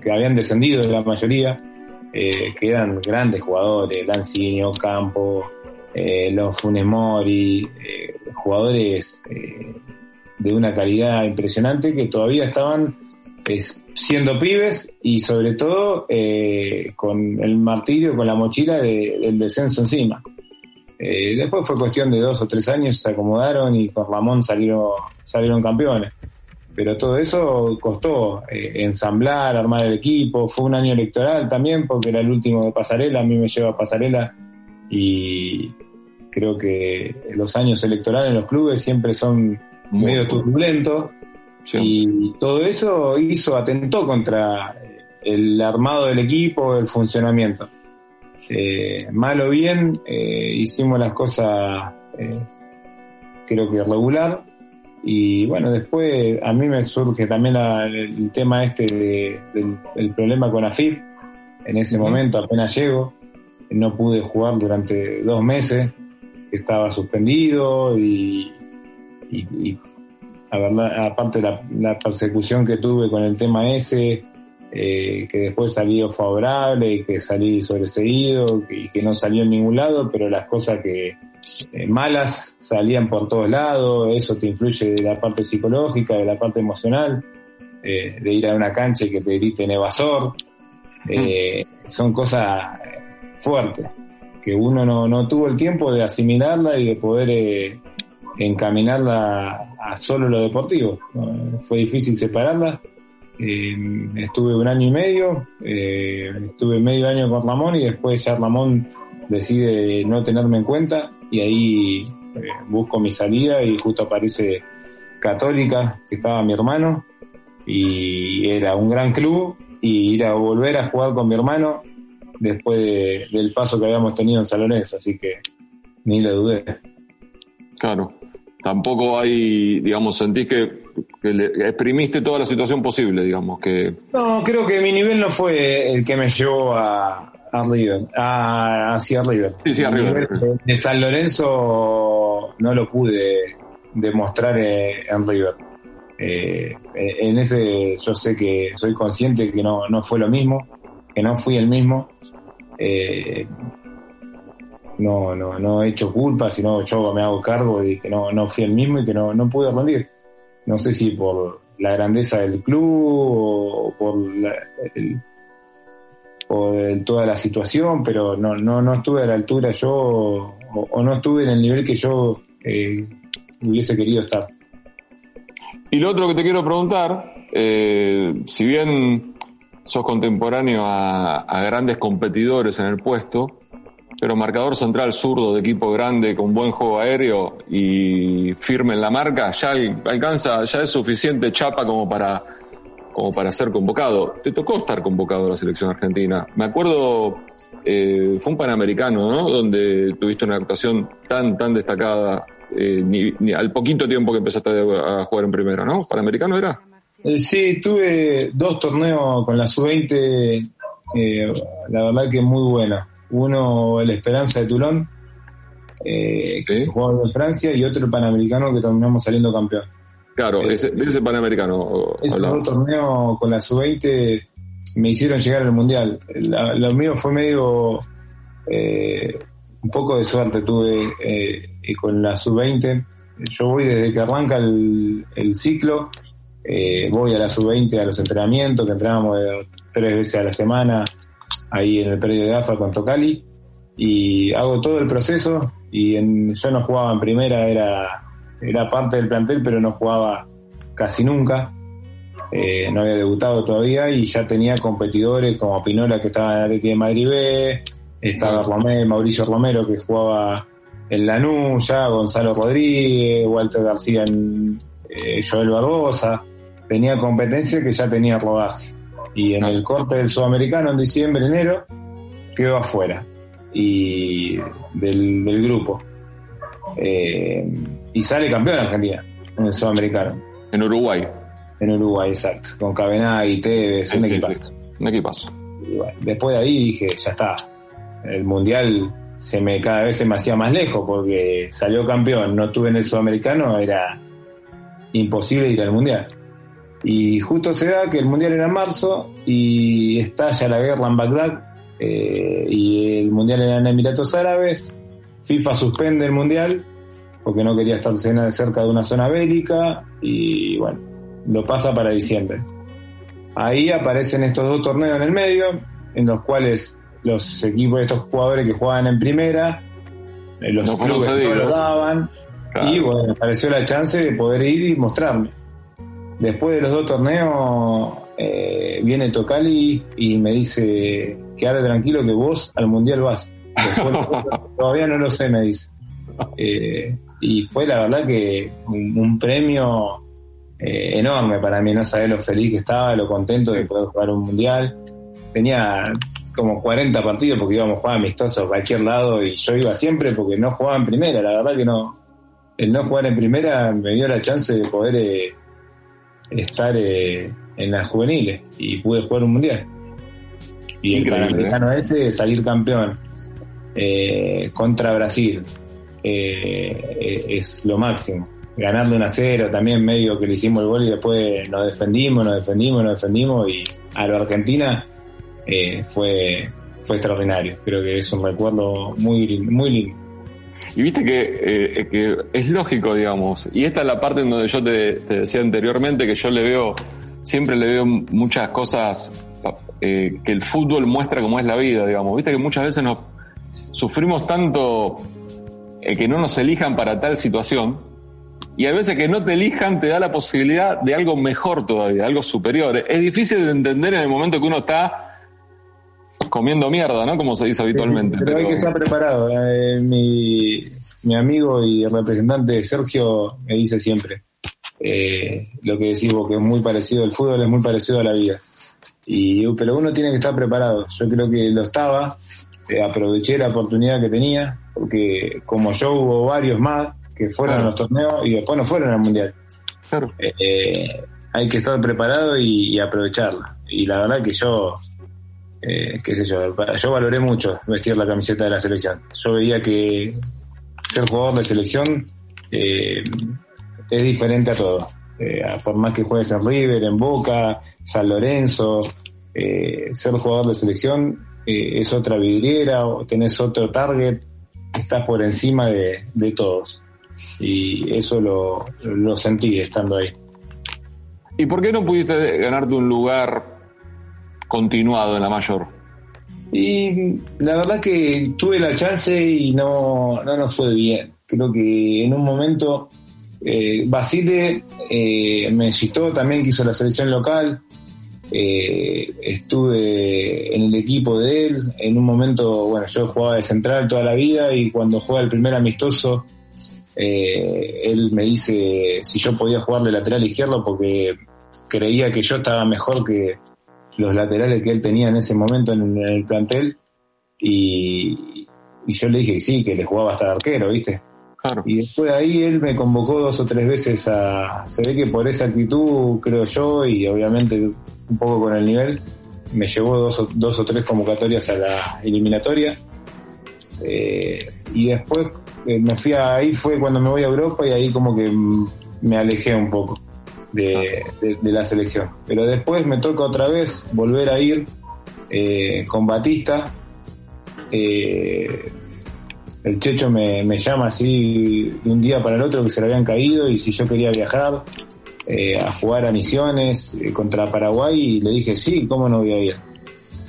que habían descendido la mayoría, eh, que eran grandes jugadores, Lancinio, Campo, los Funemori, jugadores de una calidad impresionante que todavía estaban siendo pibes y sobre todo con el martirio, con la mochila del descenso encima. Eh, después fue cuestión de dos o tres años, se acomodaron y con Ramón salieron, salieron campeones. Pero todo eso costó eh, ensamblar, armar el equipo. Fue un año electoral también, porque era el último de Pasarela. A mí me lleva a Pasarela y creo que los años electorales en los clubes siempre son medio turbulentos. Y todo eso hizo, atentó contra el armado del equipo, el funcionamiento. Eh, mal o bien, eh, hicimos las cosas eh, creo que regular. Y bueno, después a mí me surge también el, tema este del, problema con AFIP. En ese momento apenas llego, no pude jugar durante dos meses, estaba suspendido y, aparte la, la persecución que tuve con el tema ese, eh, que después salió favorable y que salí sobreseído y que, no salió en ningún lado, pero las cosas que eh, malas salían por todos lados, eso te influye de la parte psicológica, de la parte emocional, eh, de ir a una cancha y que te griten evasor, son cosas fuertes, que uno no, no tuvo el tiempo de asimilarla y de poder encaminarla a solo lo deportivo. Fue difícil separarla. Eh, estuve un año y medio, eh, estuve medio año con Ramón y después ya Ramón decide no tenerme en cuenta y ahí eh, busco mi salida y justo aparece Católica, que estaba mi hermano, y era un gran club y ir a volver a jugar con mi hermano después del paso que habíamos tenido en Salones, así que ni lo dudé. Claro, tampoco hay, digamos, sentís que que le exprimiste toda la situación posible, digamos. que No, creo que mi nivel no fue el que me llevó a, a River, a, hacia River. Sí, sí, a River. De San Lorenzo no lo pude demostrar en River. Eh, en ese yo sé que soy consciente que no, no fue lo mismo, que no fui el mismo. Eh, no, no, no he hecho culpa, sino yo me hago cargo de que no, no fui el mismo y que no, no pude rendir no sé si por la grandeza del club o por, toda la situación, pero no, no, no estuve a la altura yo o, no estuve en el nivel que yo eh, hubiese querido estar. Y lo otro que te quiero preguntar, eh, si bien sos contemporáneo a, grandes competidores en el puesto, pero marcador central zurdo de equipo grande con buen juego aéreo y firme en la marca, ya alcanza, ya es suficiente chapa como para, como para ser convocado. Te tocó estar convocado a la selección argentina. Me acuerdo, eh, fue un panamericano, ¿no? Donde tuviste una actuación tan, tan destacada, eh, ni, al poquito tiempo que empezaste a jugar en primera, ¿no? ¿Panamericano era? Eh, sí, tuve dos torneos con la sub-20, eh, la verdad que muy buena. Uno, el Esperanza de Toulon, eh, que se jugaba en Francia, y otro, el Panamericano, que terminamos saliendo campeón. Claro, ese, ese Panamericano. Esos dos torneos con la sub-20 me hicieron llegar al Mundial. lo mío fue medio. un poco de suerte tuve con la sub-20. Yo voy desde que arranca el, el ciclo eh, voy a la sub-20 a los entrenamientos, que entrenábamos tres veces a la semana ahí en el predio de AFA con Tocali, y hago todo el proceso, y en, yo no jugaba en primera, era, era parte del plantel, pero no jugaba casi nunca, eh, no había debutado todavía, y ya tenía competidores como Pinola que estaba en el Atleti de Madrid B, estaba Romero, Mauricio Romero que jugaba en Lanús, ya Gonzalo Rodríguez, Walter García en eh, Joel Barbosa, tenía competencia que ya tenía rodaje. Y en el corte del sudamericano en diciembre, enero, quedó afuera y del, grupo. Eh, y sale campeón Argentina en el sudamericano. En Uruguay. En Uruguay, exacto. Con Cabená y Tevez, un equipazo. Un equipazo. después de ahí dije, ya está. El mundial se me cada vez se me hacía más lejos porque salió campeón, no tuve en el sudamericano, era imposible ir al mundial. Y justo se da que el mundial era en marzo y estalla la guerra en Bagdad eh, y el mundial era en Emiratos Árabes. FIFA suspende el mundial porque no quería estar cerca de una zona bélica y bueno, lo pasa para diciembre. Ahí aparecen estos dos torneos en el medio, en los cuales los equipos de estos jugadores que jugaban en primera, eh, los clubes no lo daban, y bueno, apareció la chance de poder ir y mostrarme después de los dos torneos eh, viene Tocali y me dice, quédate tranquilo que vos al Mundial vas. <laughs> todavía no lo sé, me dice. Eh, y fue la verdad que un, premio eh, enorme para mí, no sabés lo feliz que estaba, lo contento de poder jugar un Mundial. Tenía como 40 partidos porque íbamos a jugar amistosos a cualquier lado y yo iba siempre porque no jugaba en primera, la verdad que no. El no jugar en primera me dio la chance de poder estar eh, en las juveniles y pude jugar un mundial. Y el Panamericano ¿eh? ese, salir campeón eh, contra Brasil, es lo máximo. Ganando un a cero, también medio que le hicimos el gol y después nos defendimos, nos defendimos, nos defendimos y a lo Argentina fue, fue extraordinario. Creo que es un recuerdo muy, muy lindo. Y viste que, eh, que, es lógico, digamos, y esta es la parte en donde yo te, decía anteriormente que yo le veo, siempre le veo muchas cosas eh, que el fútbol muestra como es la vida, digamos. Viste que muchas veces nos sufrimos tanto eh, que no nos elijan para tal situación, y a veces que no te elijan te da la posibilidad de algo mejor todavía, algo superior. Es difícil de entender en el momento que uno está comiendo mierda, ¿no? Como se dice habitualmente. pero, hay que estar preparado. Eh, mi, mi, amigo y representante Sergio me dice siempre eh, lo que decís vos, que es muy parecido, el fútbol es muy parecido a la vida. Y, pero uno tiene que estar preparado. Yo creo que lo estaba, eh, aproveché la oportunidad que tenía, porque como yo hubo varios más que fueron a los torneos y después no fueron al mundial. Claro. hay que estar preparado y, y aprovecharla. Y la verdad que yo eh, qué sé yo, yo valoré mucho vestir la camiseta de la selección. Yo veía que ser jugador de selección eh, es diferente a todo. Eh, por más que juegues en River, en Boca, San Lorenzo, ser jugador de selección es otra vidriera, o tenés otro target, estás por encima de, todos. Y eso lo, lo sentí estando ahí. ¿Y por qué no pudiste ganarte un lugar continuado en la mayor? Y la verdad que tuve la chance y no, no nos fue bien. Creo que en un momento eh, Basile eh, me citó también que hizo la selección local. Eh, estuve en el equipo de él. En un momento, bueno, yo jugaba de central toda la vida y cuando juega el primer amistoso, eh, él me dice si yo podía jugar de lateral izquierdo porque creía que yo estaba mejor que los laterales que él tenía en ese momento en, el plantel. Y, yo le dije que sí, que le jugaba hasta arquero, ¿viste? Claro. Y después de ahí él me convocó dos o tres veces a... Se ve que por esa actitud, creo yo, y obviamente un poco con el nivel, me llevó dos o, dos o tres convocatorias a la eliminatoria. Eh, y después eh, me fui a, ahí fue cuando me voy a Europa y ahí como que me alejé un poco de, de- de la selección. Pero después me toca otra vez volver a ir eh, con Batista. Eh, el Checho me, me llama así de un día para el otro que se le habían caído y si yo quería viajar eh, a jugar a Misiones eh, contra Paraguay y le dije sí, ¿cómo no voy a ir?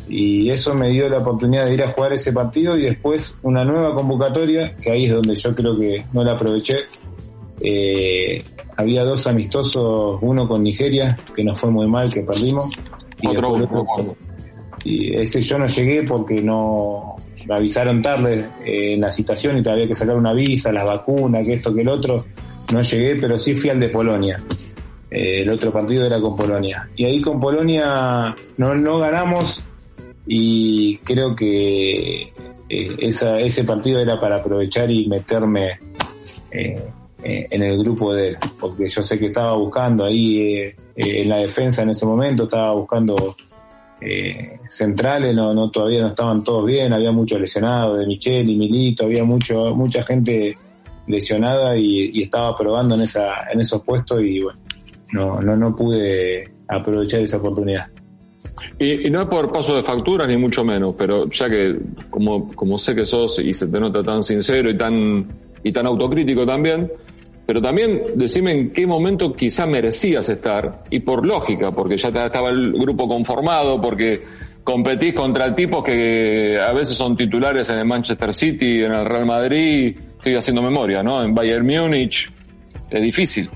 Y eso me dio la oportunidad de ir a jugar ese partido y después una nueva convocatoria, que ahí es donde yo creo que no la aproveché. Eh, había dos amistosos, uno con Nigeria, que nos fue muy mal, que perdimos. Y Otro, después el otro- y ese yo no llegué porque no me avisaron tarde eh, en la citación y todavía había que sacar una visa, la vacuna, que esto, que el otro. No llegué, pero sí fui al de Polonia. Eh, el otro partido era con Polonia. Y ahí con Polonia no, no ganamos y creo que eh, esa, ese partido era para aprovechar y meterme en el grupo de él, porque yo sé que estaba buscando ahí en la defensa en ese momento, estaba buscando eh, centrales, no, no todavía no estaban todos bien, había muchos lesionados, de Micheli, Milito, había mucho, mucha gente lesionada y, y estaba probando en esa, en esos puestos y bueno, no, no, no pude aprovechar esa oportunidad. Y, y no es por paso de factura ni mucho menos, pero ya que como, como sé que sos y se te nota tan sincero y tan, y tan autocrítico también, pero también decime en qué momento quizá merecías estar, y por lógica, porque ya estaba el grupo conformado, porque competís contra tipos que a veces son titulares en el Manchester City, en el Real Madrid, estoy haciendo memoria, ¿no? En Bayern Múnich, es difícil.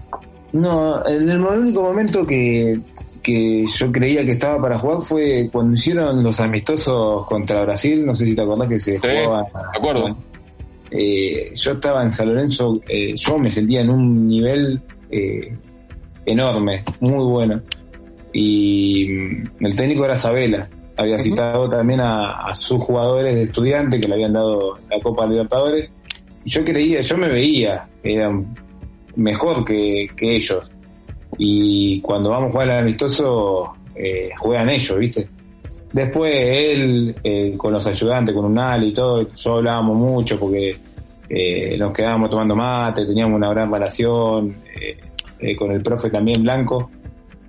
No, en el único momento que, que yo creía que estaba para jugar fue cuando hicieron los amistosos contra Brasil, no sé si te acordás que se Sí, jugaba. de acuerdo. bueno, eh, yo estaba en San Lorenzo, eh, yo me sentía en un nivel eh, enorme, muy bueno. Y mm, el técnico era Sabela, había citado también a, a sus jugadores de estudiante que le habían dado la Copa Libertadores. Y yo creía, yo me veía, eran mejor que, que ellos. Y cuando vamos a jugar al amistoso, eh, juegan ellos, ¿viste? Después él, eh, con los ayudantes, con Unal y todo, yo hablábamos mucho porque eh, nos quedábamos tomando mate, teníamos una gran relación, eh, eh, con el profe también Blanco.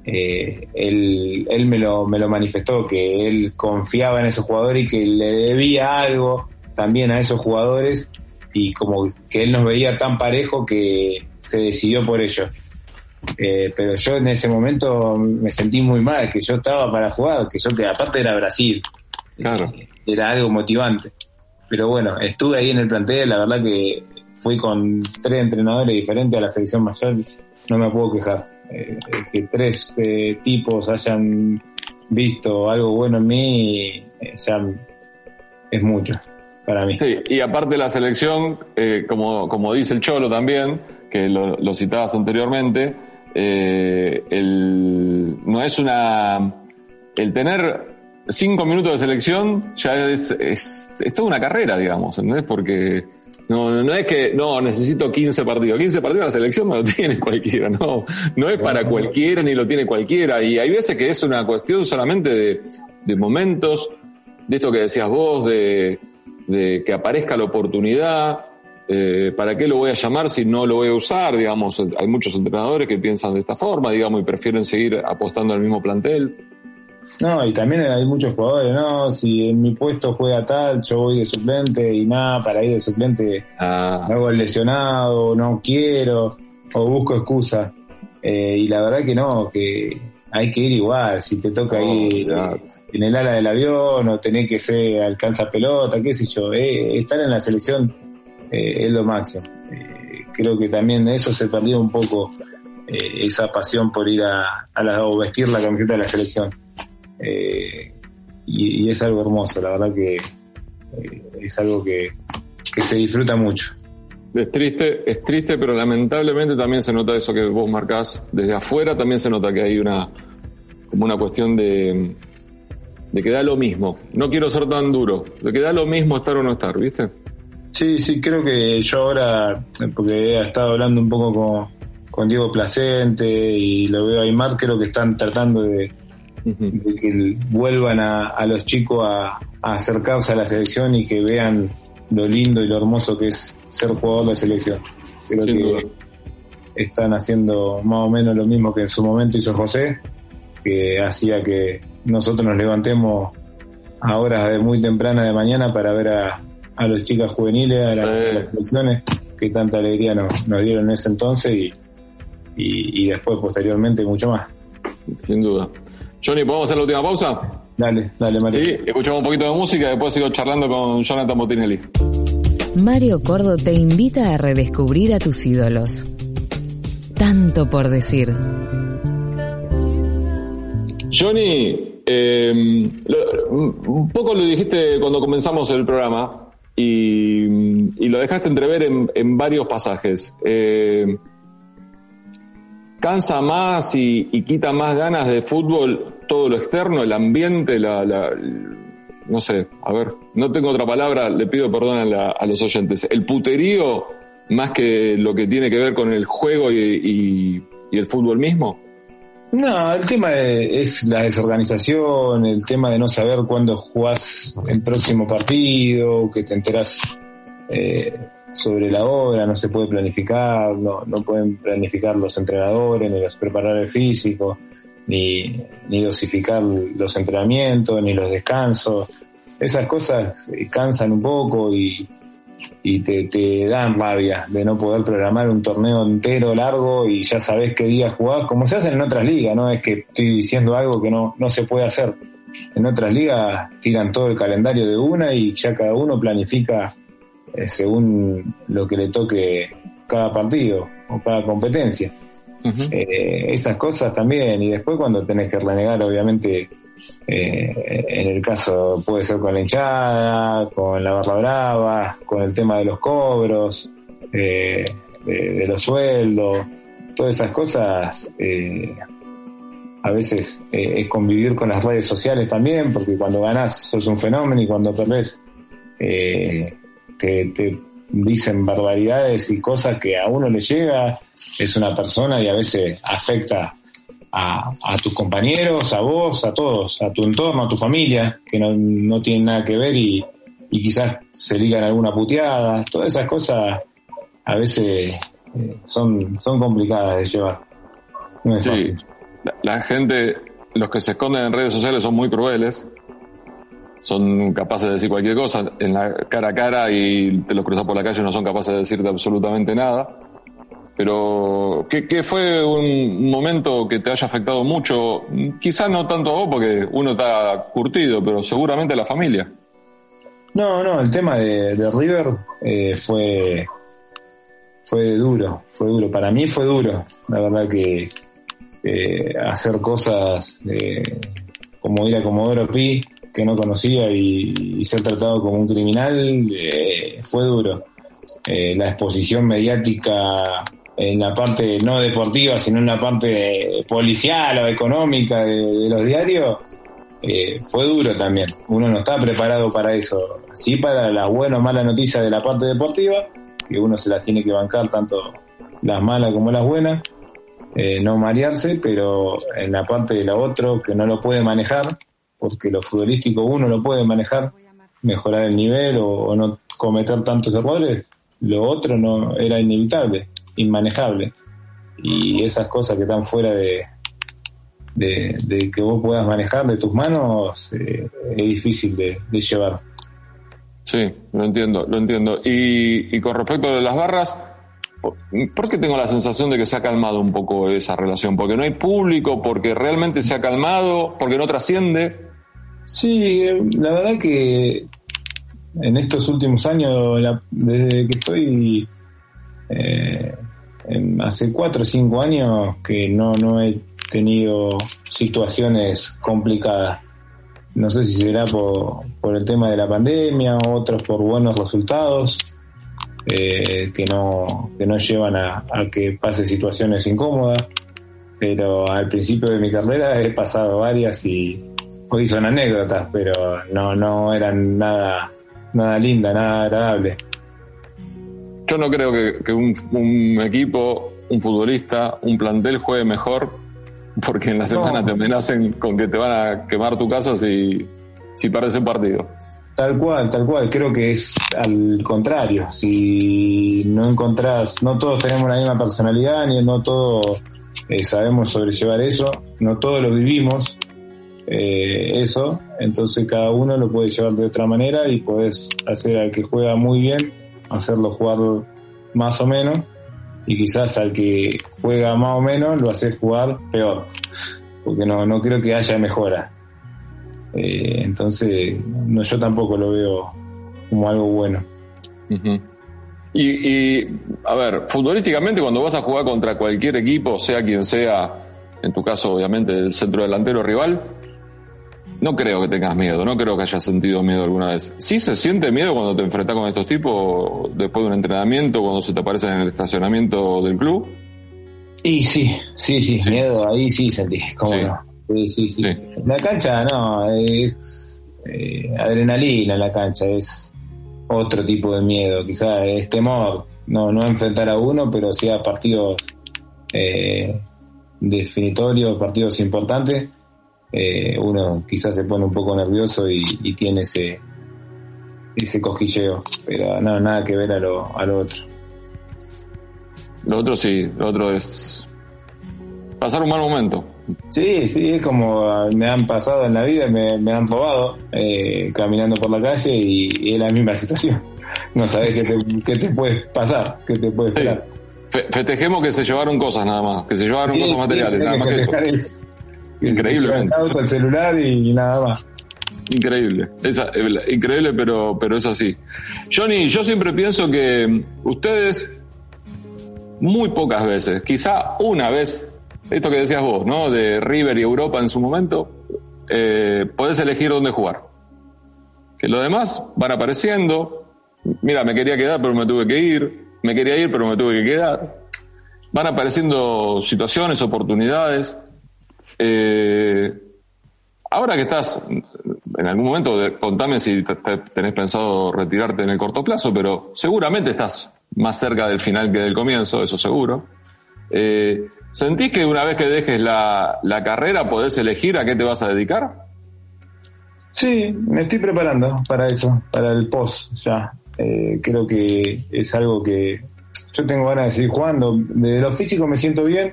Eh, él él me, lo, me lo manifestó, que él confiaba en esos jugadores y que le debía algo también a esos jugadores y como que él nos veía tan parejo que se decidió por ellos. Eh, pero yo en ese momento me sentí muy mal, que yo estaba para jugar, que yo que aparte era Brasil, Claro. Eh, era algo motivante. Pero bueno, estuve ahí en el plantel, la verdad que fui con tres entrenadores diferentes a la selección mayor, no me puedo quejar. Eh, eh, que tres eh, tipos hayan visto algo bueno en mí, ya es mucho para mí. Sí, y aparte la selección, eh, como, como dice el Cholo también, que lo, lo citabas anteriormente, eh, el, no es una... El tener cinco minutos de selección ya es, es, es toda una carrera, digamos, ¿entendés? Porque no, no, es que, no, necesito 15 partidos. 15 partidos la selección no lo tiene <laughs> cualquiera, no. No es para cualquiera ni lo tiene cualquiera. Y hay veces que es una cuestión solamente de, de momentos, de esto que decías vos, de, de que aparezca la oportunidad, eh, ¿para qué lo voy a llamar si no lo voy a usar? Digamos, hay muchos entrenadores que piensan de esta forma, digamos, y prefieren seguir apostando al mismo plantel. No, y también hay muchos jugadores, no, si en mi puesto juega tal, yo voy de suplente y nada, para ir de suplente Ah, hago el lesionado, no quiero, o busco excusa. Eh, y la verdad que no, que hay que ir igual, si te toca ir en el ala del avión o tenés que ser alcanza pelota, qué sé yo, eh, estar en la selección eh, es lo máximo. Eh, creo que también eso se perdió un poco, eh, esa pasión por ir a, a la, o vestir la camiseta de la selección. Eh, y, y, es algo hermoso, la verdad que es algo que, que se disfruta mucho. Es triste, es triste, pero lamentablemente también se nota eso que vos marcás desde afuera, también se nota que hay una como una cuestión de, de que da lo mismo. No quiero ser tan duro, de que da lo mismo estar o no estar, ¿viste? Sí, sí, creo que yo ahora, porque he estado hablando un poco con, con Diego Placente y lo veo a Aymar, creo que están tratando de, de que vuelvan a, a los chicos a, a, acercarse a la selección y que vean lo lindo y lo hermoso que es ser jugador de selección. Creo Sin que duda. están haciendo más o menos lo mismo que en su momento hizo José, que hacía que nosotros nos levantemos a horas de muy temprana de mañana para ver a, a los chicas juveniles, a, la, sí. a las selecciones, que tanta alegría nos, nos, dieron en ese entonces y, y, y después, posteriormente, mucho más. Sin duda. Johnny, ¿podemos hacer la última pausa? Dale, dale, Mario. Sí, escuchamos un poquito de música y después sigo charlando con Jonathan Botinelli. Mario Cordo te invita a redescubrir a tus ídolos. Tanto por decir. Johnny, eh, un poco lo dijiste cuando comenzamos el programa y, lo dejaste entrever en, varios pasajes. Eh, cansa más y, quita más ganas de fútbol todo lo externo, el ambiente, la, no sé, a ver, no tengo otra palabra, le pido perdón a, la, a los oyentes. El puterío más que lo que tiene que ver con el juego y, y, el fútbol mismo. No, el tema es la desorganización, el tema de no saber cuándo jugás el próximo partido, que te enterás eh, sobre la hora, no se puede planificar, no, pueden planificar los entrenadores, ni los preparadores físicos, ni, ni dosificar los entrenamientos, ni los descansos. Esas cosas cansan un poco y, y te, te, dan rabia de no poder programar un torneo entero largo y ya sabes qué día jugás, como se hace en otras ligas, no es que estoy diciendo algo que no, no se puede hacer. En otras ligas tiran todo el calendario de una y ya cada uno planifica eh, según lo que le toque cada partido o cada competencia. Eh, esas cosas también, y después cuando tenés que renegar, obviamente, eh, en el caso puede ser con la hinchada, con la barra brava, con el tema de los cobros, eh, de, los sueldos, todas esas cosas. A veces es convivir con las redes sociales también, porque cuando ganás sos un fenómeno y cuando perdés te, te dicen barbaridades y cosas que a uno le llega, es una persona y a veces afecta a, a, tus compañeros, a vos, a todos, a tu entorno, a tu familia, que no, no tienen nada que ver y, y quizás se ligan alguna puteada. Todas esas cosas a veces eh, son, son complicadas de llevar. No es sí, la, la gente, los que se esconden en redes sociales son muy crueles son capaces de decir cualquier cosa en la cara a cara y te los cruzas por la calle no son capaces de decirte absolutamente nada. Pero, ¿qué, ¿qué, fue un momento que te haya afectado mucho? Quizás no tanto a vos, porque uno está curtido, pero seguramente a la familia. No, no, el tema de, de River eh, fue, fue duro, fue duro. Para mí fue duro. La verdad que eh, hacer cosas eh, como ir a Comodoro Pi, que no conocía y, ser tratado como un criminal, eh, fue duro. Eh, la exposición mediática en la parte no deportiva, sino en la parte policial o económica de, los diarios, eh, fue duro también. Uno no está preparado para eso. Sí para la buena o mala noticia de la parte deportiva, que uno se las tiene que bancar tanto las malas como las buenas, no marearse, pero en la parte de la otro que no lo puede manejar, porque lo futbolístico uno lo puede manejar, mejorar el nivel o, no cometer tantos errores, lo otro no era inevitable inmanejable. Y esas cosas que están fuera de, de, que vos puedas manejar de tus manos eh, es difícil de, de, llevar. Sí, lo entiendo, lo entiendo. Y, y con respecto de las barras, ¿por qué tengo la sensación de que se ha calmado un poco esa relación? ¿Porque no hay público? ¿Porque realmente se ha calmado? ¿Porque no trasciende? Sí, la verdad que en estos últimos años, la, desde que estoy Eh, hace cuatro o cinco años que no, no he tenido situaciones complicadas. No sé si será por, por el tema de la pandemia, otros por buenos resultados, eh, que, no, que no llevan a, que pase situaciones incómodas. Pero al principio de mi carrera he pasado varias y hoy son anécdotas, pero no, no eran nada, nada linda, nada agradable. Yo no creo que, un, un, equipo, un futbolista, un plantel juegue mejor porque en la semana te amenacen con que te van a quemar tu casa si, si pierdes el partido. Tal cual, tal cual. Creo que es al contrario. Si no encontrás, no todos tenemos la misma personalidad, ni no todos eh, sabemos sobrellevar eso, no todos lo vivimos, eh, eso. Entonces cada uno lo puede llevar de otra manera y puedes hacer al que juega muy bien, hacerlo jugar más o menos y quizás al que juega más o menos lo hace jugar peor, porque no, no creo que haya mejora. Eh, entonces, no, yo tampoco lo veo como algo bueno. y, a ver, futbolísticamente cuando vas a jugar contra cualquier equipo, sea quien sea, en tu caso obviamente el centro delantero rival, no creo que tengas miedo, no creo que hayas sentido miedo alguna vez. ¿Sí se siente miedo cuando te enfrentas con estos tipos después de un entrenamiento, cuando se te aparecen en el estacionamiento del club? Y sí, sí, sí, miedo, ahí sí sentí, ¿cómo no? Sí, sí, sí. La cancha no, es eh, adrenalina en la cancha, es otro tipo de miedo, quizás es temor, no, no enfrentar a uno, pero sí a partidos eh, definitorios, partidos importantes eh, uno quizás se pone un poco nervioso y, tiene ese ese cosquilleo, pero no, nada que ver a lo, a lo otro. Lo otro sí, lo otro es pasar un mal momento. Sí, sí, es como me han pasado en la vida, me, me han robado eh, caminando por la calle y, es la misma <laughs> situación. No sabes qué te, qué te puede pasar, qué te puede esperar. festejemos que se llevaron cosas nada más, que se llevaron cosas materiales, nada más que eso. Increíble. El celular y nada más. Increíble, increíble, pero, pero es así. Johnny, yo siempre pienso que ustedes, muy pocas veces, quizá una vez, esto que decías vos, ¿no? De River y Europa en su momento, eh, podés elegir dónde jugar. Que lo demás van apareciendo. Mira, me quería quedar, pero me tuve que ir. Me quería ir, pero me tuve que quedar. Van apareciendo situaciones, oportunidades. Eh, ahora que estás, en algún momento, contame si tenés pensado retirarte en el corto plazo, pero seguramente estás más cerca del final que del comienzo, eso seguro. Eh, ¿Sentís que una vez que dejes la, carrera podés elegir a qué te vas a dedicar? Sí, me estoy preparando para eso, para el post ya. Eh, creo que es algo que yo tengo ganas de seguir jugando. Desde lo físico me siento bien,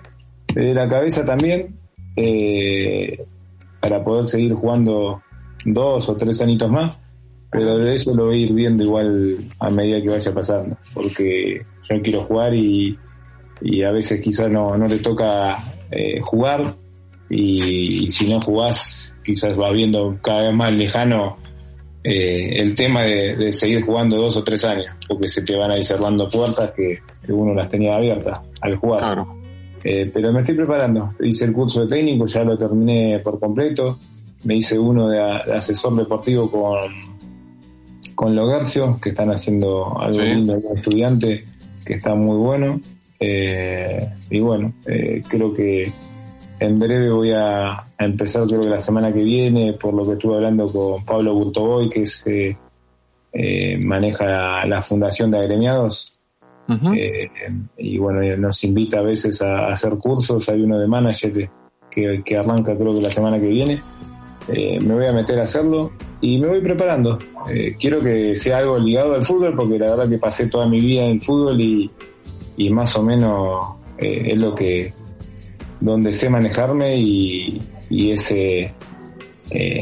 desde la cabeza también eh, para poder seguir jugando dos o tres añitos más, pero de eso lo voy a ir viendo igual a medida que vaya pasando, porque yo quiero jugar y, a veces quizás no, no te toca eh, jugar y, si no jugás quizás va viendo cada vez más lejano eh, el tema de, seguir jugando dos o tres años, porque se te van a cerrando puertas que, que uno las tenía abiertas al jugar. Claro. Eh, pero me estoy preparando. Hice el curso de técnico, ya lo terminé por completo. Me hice uno de, asesor deportivo con, con Logercio, que están haciendo algo lindo, un estudiante que está muy bueno. Eh, y bueno, eh, creo que en breve voy a, empezar, creo que la semana que viene, por lo que estuve hablando con Pablo Burtoboy, que es, maneja la Fundación de Agremiados eh, y bueno, nos invita a veces a, hacer cursos. Hay uno de manager que, que, arranca creo que la semana que viene. Eh, me voy a meter a hacerlo y me voy preparando. Eh, quiero que sea algo ligado al fútbol porque la verdad que pasé toda mi vida en fútbol y, y más o menos es lo que donde sé manejarme y, y ese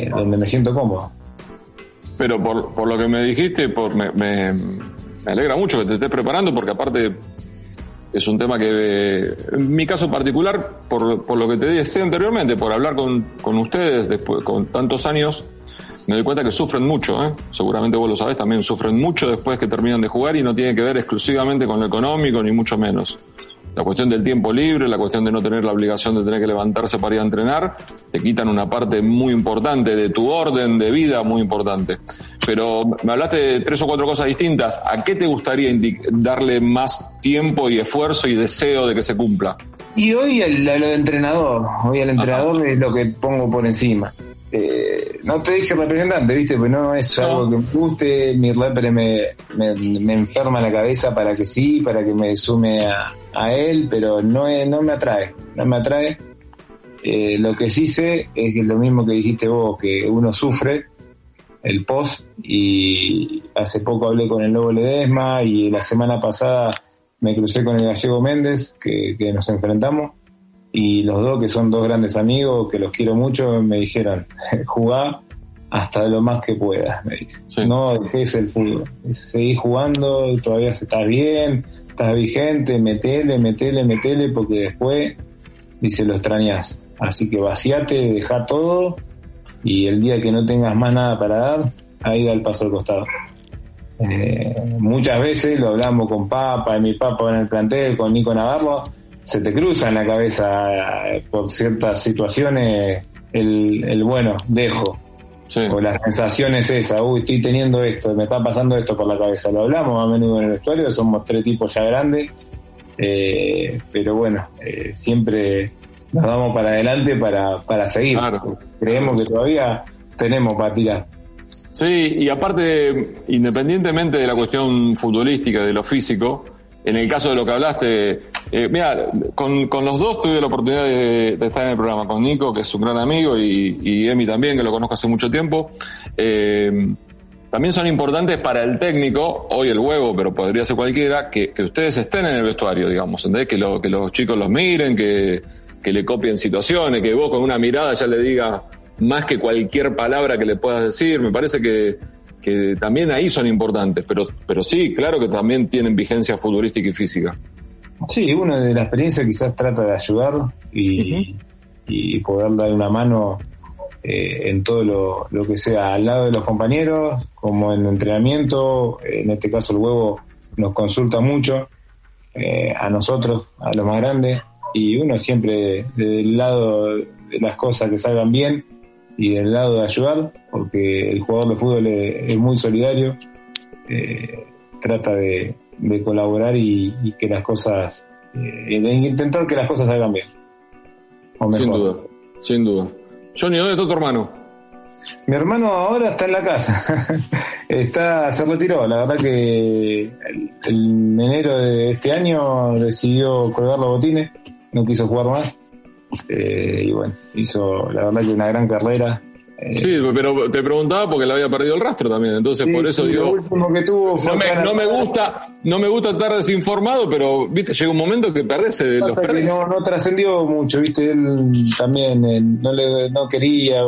donde me siento cómodo. Pero por, por lo que me dijiste, por me, me alegra mucho que te estés preparando porque aparte es un tema que, en mi caso particular, por, por lo que te decía anteriormente, por hablar con, con ustedes después, con tantos años, me doy cuenta que sufren mucho, ¿eh? seguramente vos lo sabés, también sufren mucho después que terminan de jugar y no tiene que ver exclusivamente con lo económico, ni mucho menos. La cuestión del tiempo libre, la cuestión de no tener la obligación de tener que levantarse para ir a entrenar, te quitan una parte muy importante de tu orden de vida, muy importante. Pero me hablaste de tres o cuatro cosas distintas. ¿A qué te gustaría darle más tiempo y esfuerzo y deseo de que se cumpla? Y hoy el, lo de entrenador, hoy el entrenador es lo que pongo por encima. Eh, no te dije representante, ¿viste? Pues no es algo que me guste, mi repre me, me, enferma la cabeza para que sí, para que me sume a, él, pero no, no me atrae, no me atrae. Eh, lo que sí sé es que lo mismo que dijiste vos, que uno sufre el post y hace poco hablé con el Lobo Ledesma y la semana pasada me crucé con el Gallego Méndez, que, que nos enfrentamos y los dos, que son dos grandes amigos, que los quiero mucho, me dijeron, <laughs> jugá hasta lo más que puedas, me dice. No dejes el fútbol. Seguí jugando, todavía estás bien, estás vigente, metele, metele, metele, porque después, dice, lo extrañas. Así que vaciate, deja todo y el día que no tengas más nada para dar, ahí da el paso al costado. Eh, muchas veces lo hablamos con Papa, y mi Papa en el plantel, con Nico Navarro, se te cruza en la cabeza eh, por ciertas situaciones el, el bueno, dejo. O la sensación es esa, uy, estoy teniendo esto, me está pasando esto por la cabeza. Lo hablamos a menudo en el vestuario, somos tres tipos ya grandes, eh, pero bueno, eh, siempre nos damos para adelante para, para seguir. Creemos que todavía tenemos para tirar. Sí, y aparte, independientemente de la cuestión futbolística, de lo físico, en el caso de lo que hablaste, eh, mira, con, con, los dos tuve la oportunidad de, estar en el programa, con Nico, que es un gran amigo, y, y Emi también, que lo conozco hace mucho tiempo. Eh, también son importantes para el técnico, hoy el huevo, pero podría ser cualquiera, que, que ustedes estén en el vestuario, digamos, ¿entendés? Que, lo, que los chicos los miren, que, que le copien situaciones, que vos con una mirada ya le digas más que cualquier palabra que le puedas decir. Me parece que, que también ahí son importantes, pero, pero sí, claro que también tienen vigencia futbolística y física. Sí, uno de la experiencia quizás trata de ayudar y, y poder dar una mano eh, en todo lo, lo, que sea al lado de los compañeros, como en entrenamiento, en este caso el huevo nos consulta mucho eh, a nosotros, a los más grandes, y uno siempre del lado de las cosas que salgan bien, y del lado de ayudar, porque el jugador de fútbol es, muy solidario, eh, trata de, colaborar y, que las cosas, eh, de intentar que las cosas salgan bien. Sin duda, sin duda. Johnny, ¿dónde está tu hermano? Mi hermano ahora está en la casa. <laughs> está, se retiró. La verdad que en enero de este año decidió colgar los botines. No quiso jugar más. Eh, y bueno, hizo la verdad que una gran carrera. Eh, sí, pero te preguntaba porque le había perdido el rastro también, entonces por eso digo. no, me, gusta, no me gusta estar desinformado, pero viste, llega un momento que perdés de los No, no trascendió mucho, viste, él también eh, no, le, no quería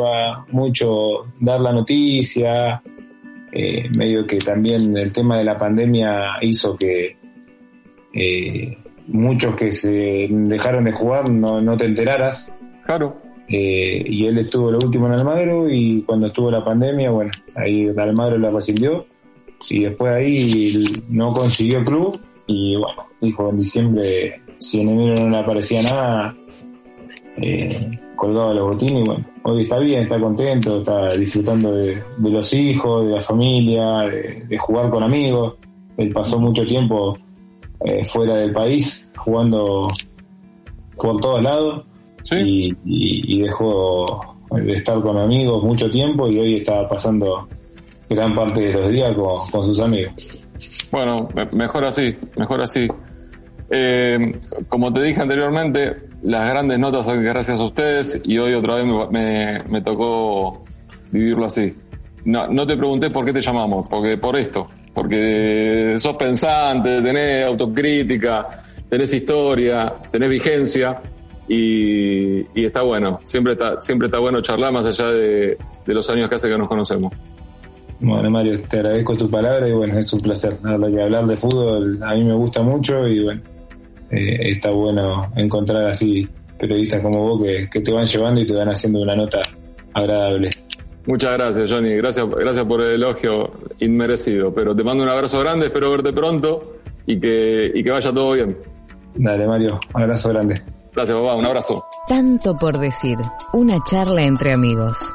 mucho dar la noticia, medio que también el tema de la pandemia hizo que muchos que se dejaron de jugar no, no te enteraras. Claro. Eh, y él estuvo lo último en Almagro y cuando estuvo la pandemia, bueno, ahí Almagro la rescindió y después ahí no consiguió club y bueno, dijo en diciembre, si en enero no le aparecía nada, eh, colgaba los botines y bueno, hoy está bien, está contento, está disfrutando de, los hijos, de la familia, de, de, jugar con amigos. Él pasó mucho tiempo eh, fuera del país, jugando por todos lados. Y, dejó de estar con amigos mucho tiempo y hoy está pasando gran parte de los días con, sus amigos. Bueno, mejor así, mejor así. Eh, como te dije anteriormente, las grandes notas son gracias a ustedes y hoy otra vez me, me, tocó vivirlo así. No, no te pregunté por qué te llamamos, porque por esto, porque sos pensante, tenés autocrítica, tenés historia, tenés vigencia y, está bueno. Siempre está, siempre está bueno charlar más allá de, los años que hace que nos conocemos. Bueno, Mario, te agradezco tu palabra y bueno, es un placer. hablar de fútbol a mí me gusta mucho y bueno, eh, está bueno encontrar así periodistas como vos que, que te van llevando y te van haciendo una nota agradable. Muchas gracias, Johnny. Gracias, gracias por el elogio inmerecido. Pero te mando un abrazo grande, espero verte pronto y que, y que vaya todo bien. Dale, Mario. Un abrazo grande. Gracias, papá. Un abrazo. Tanto por decir. Una charla entre amigos.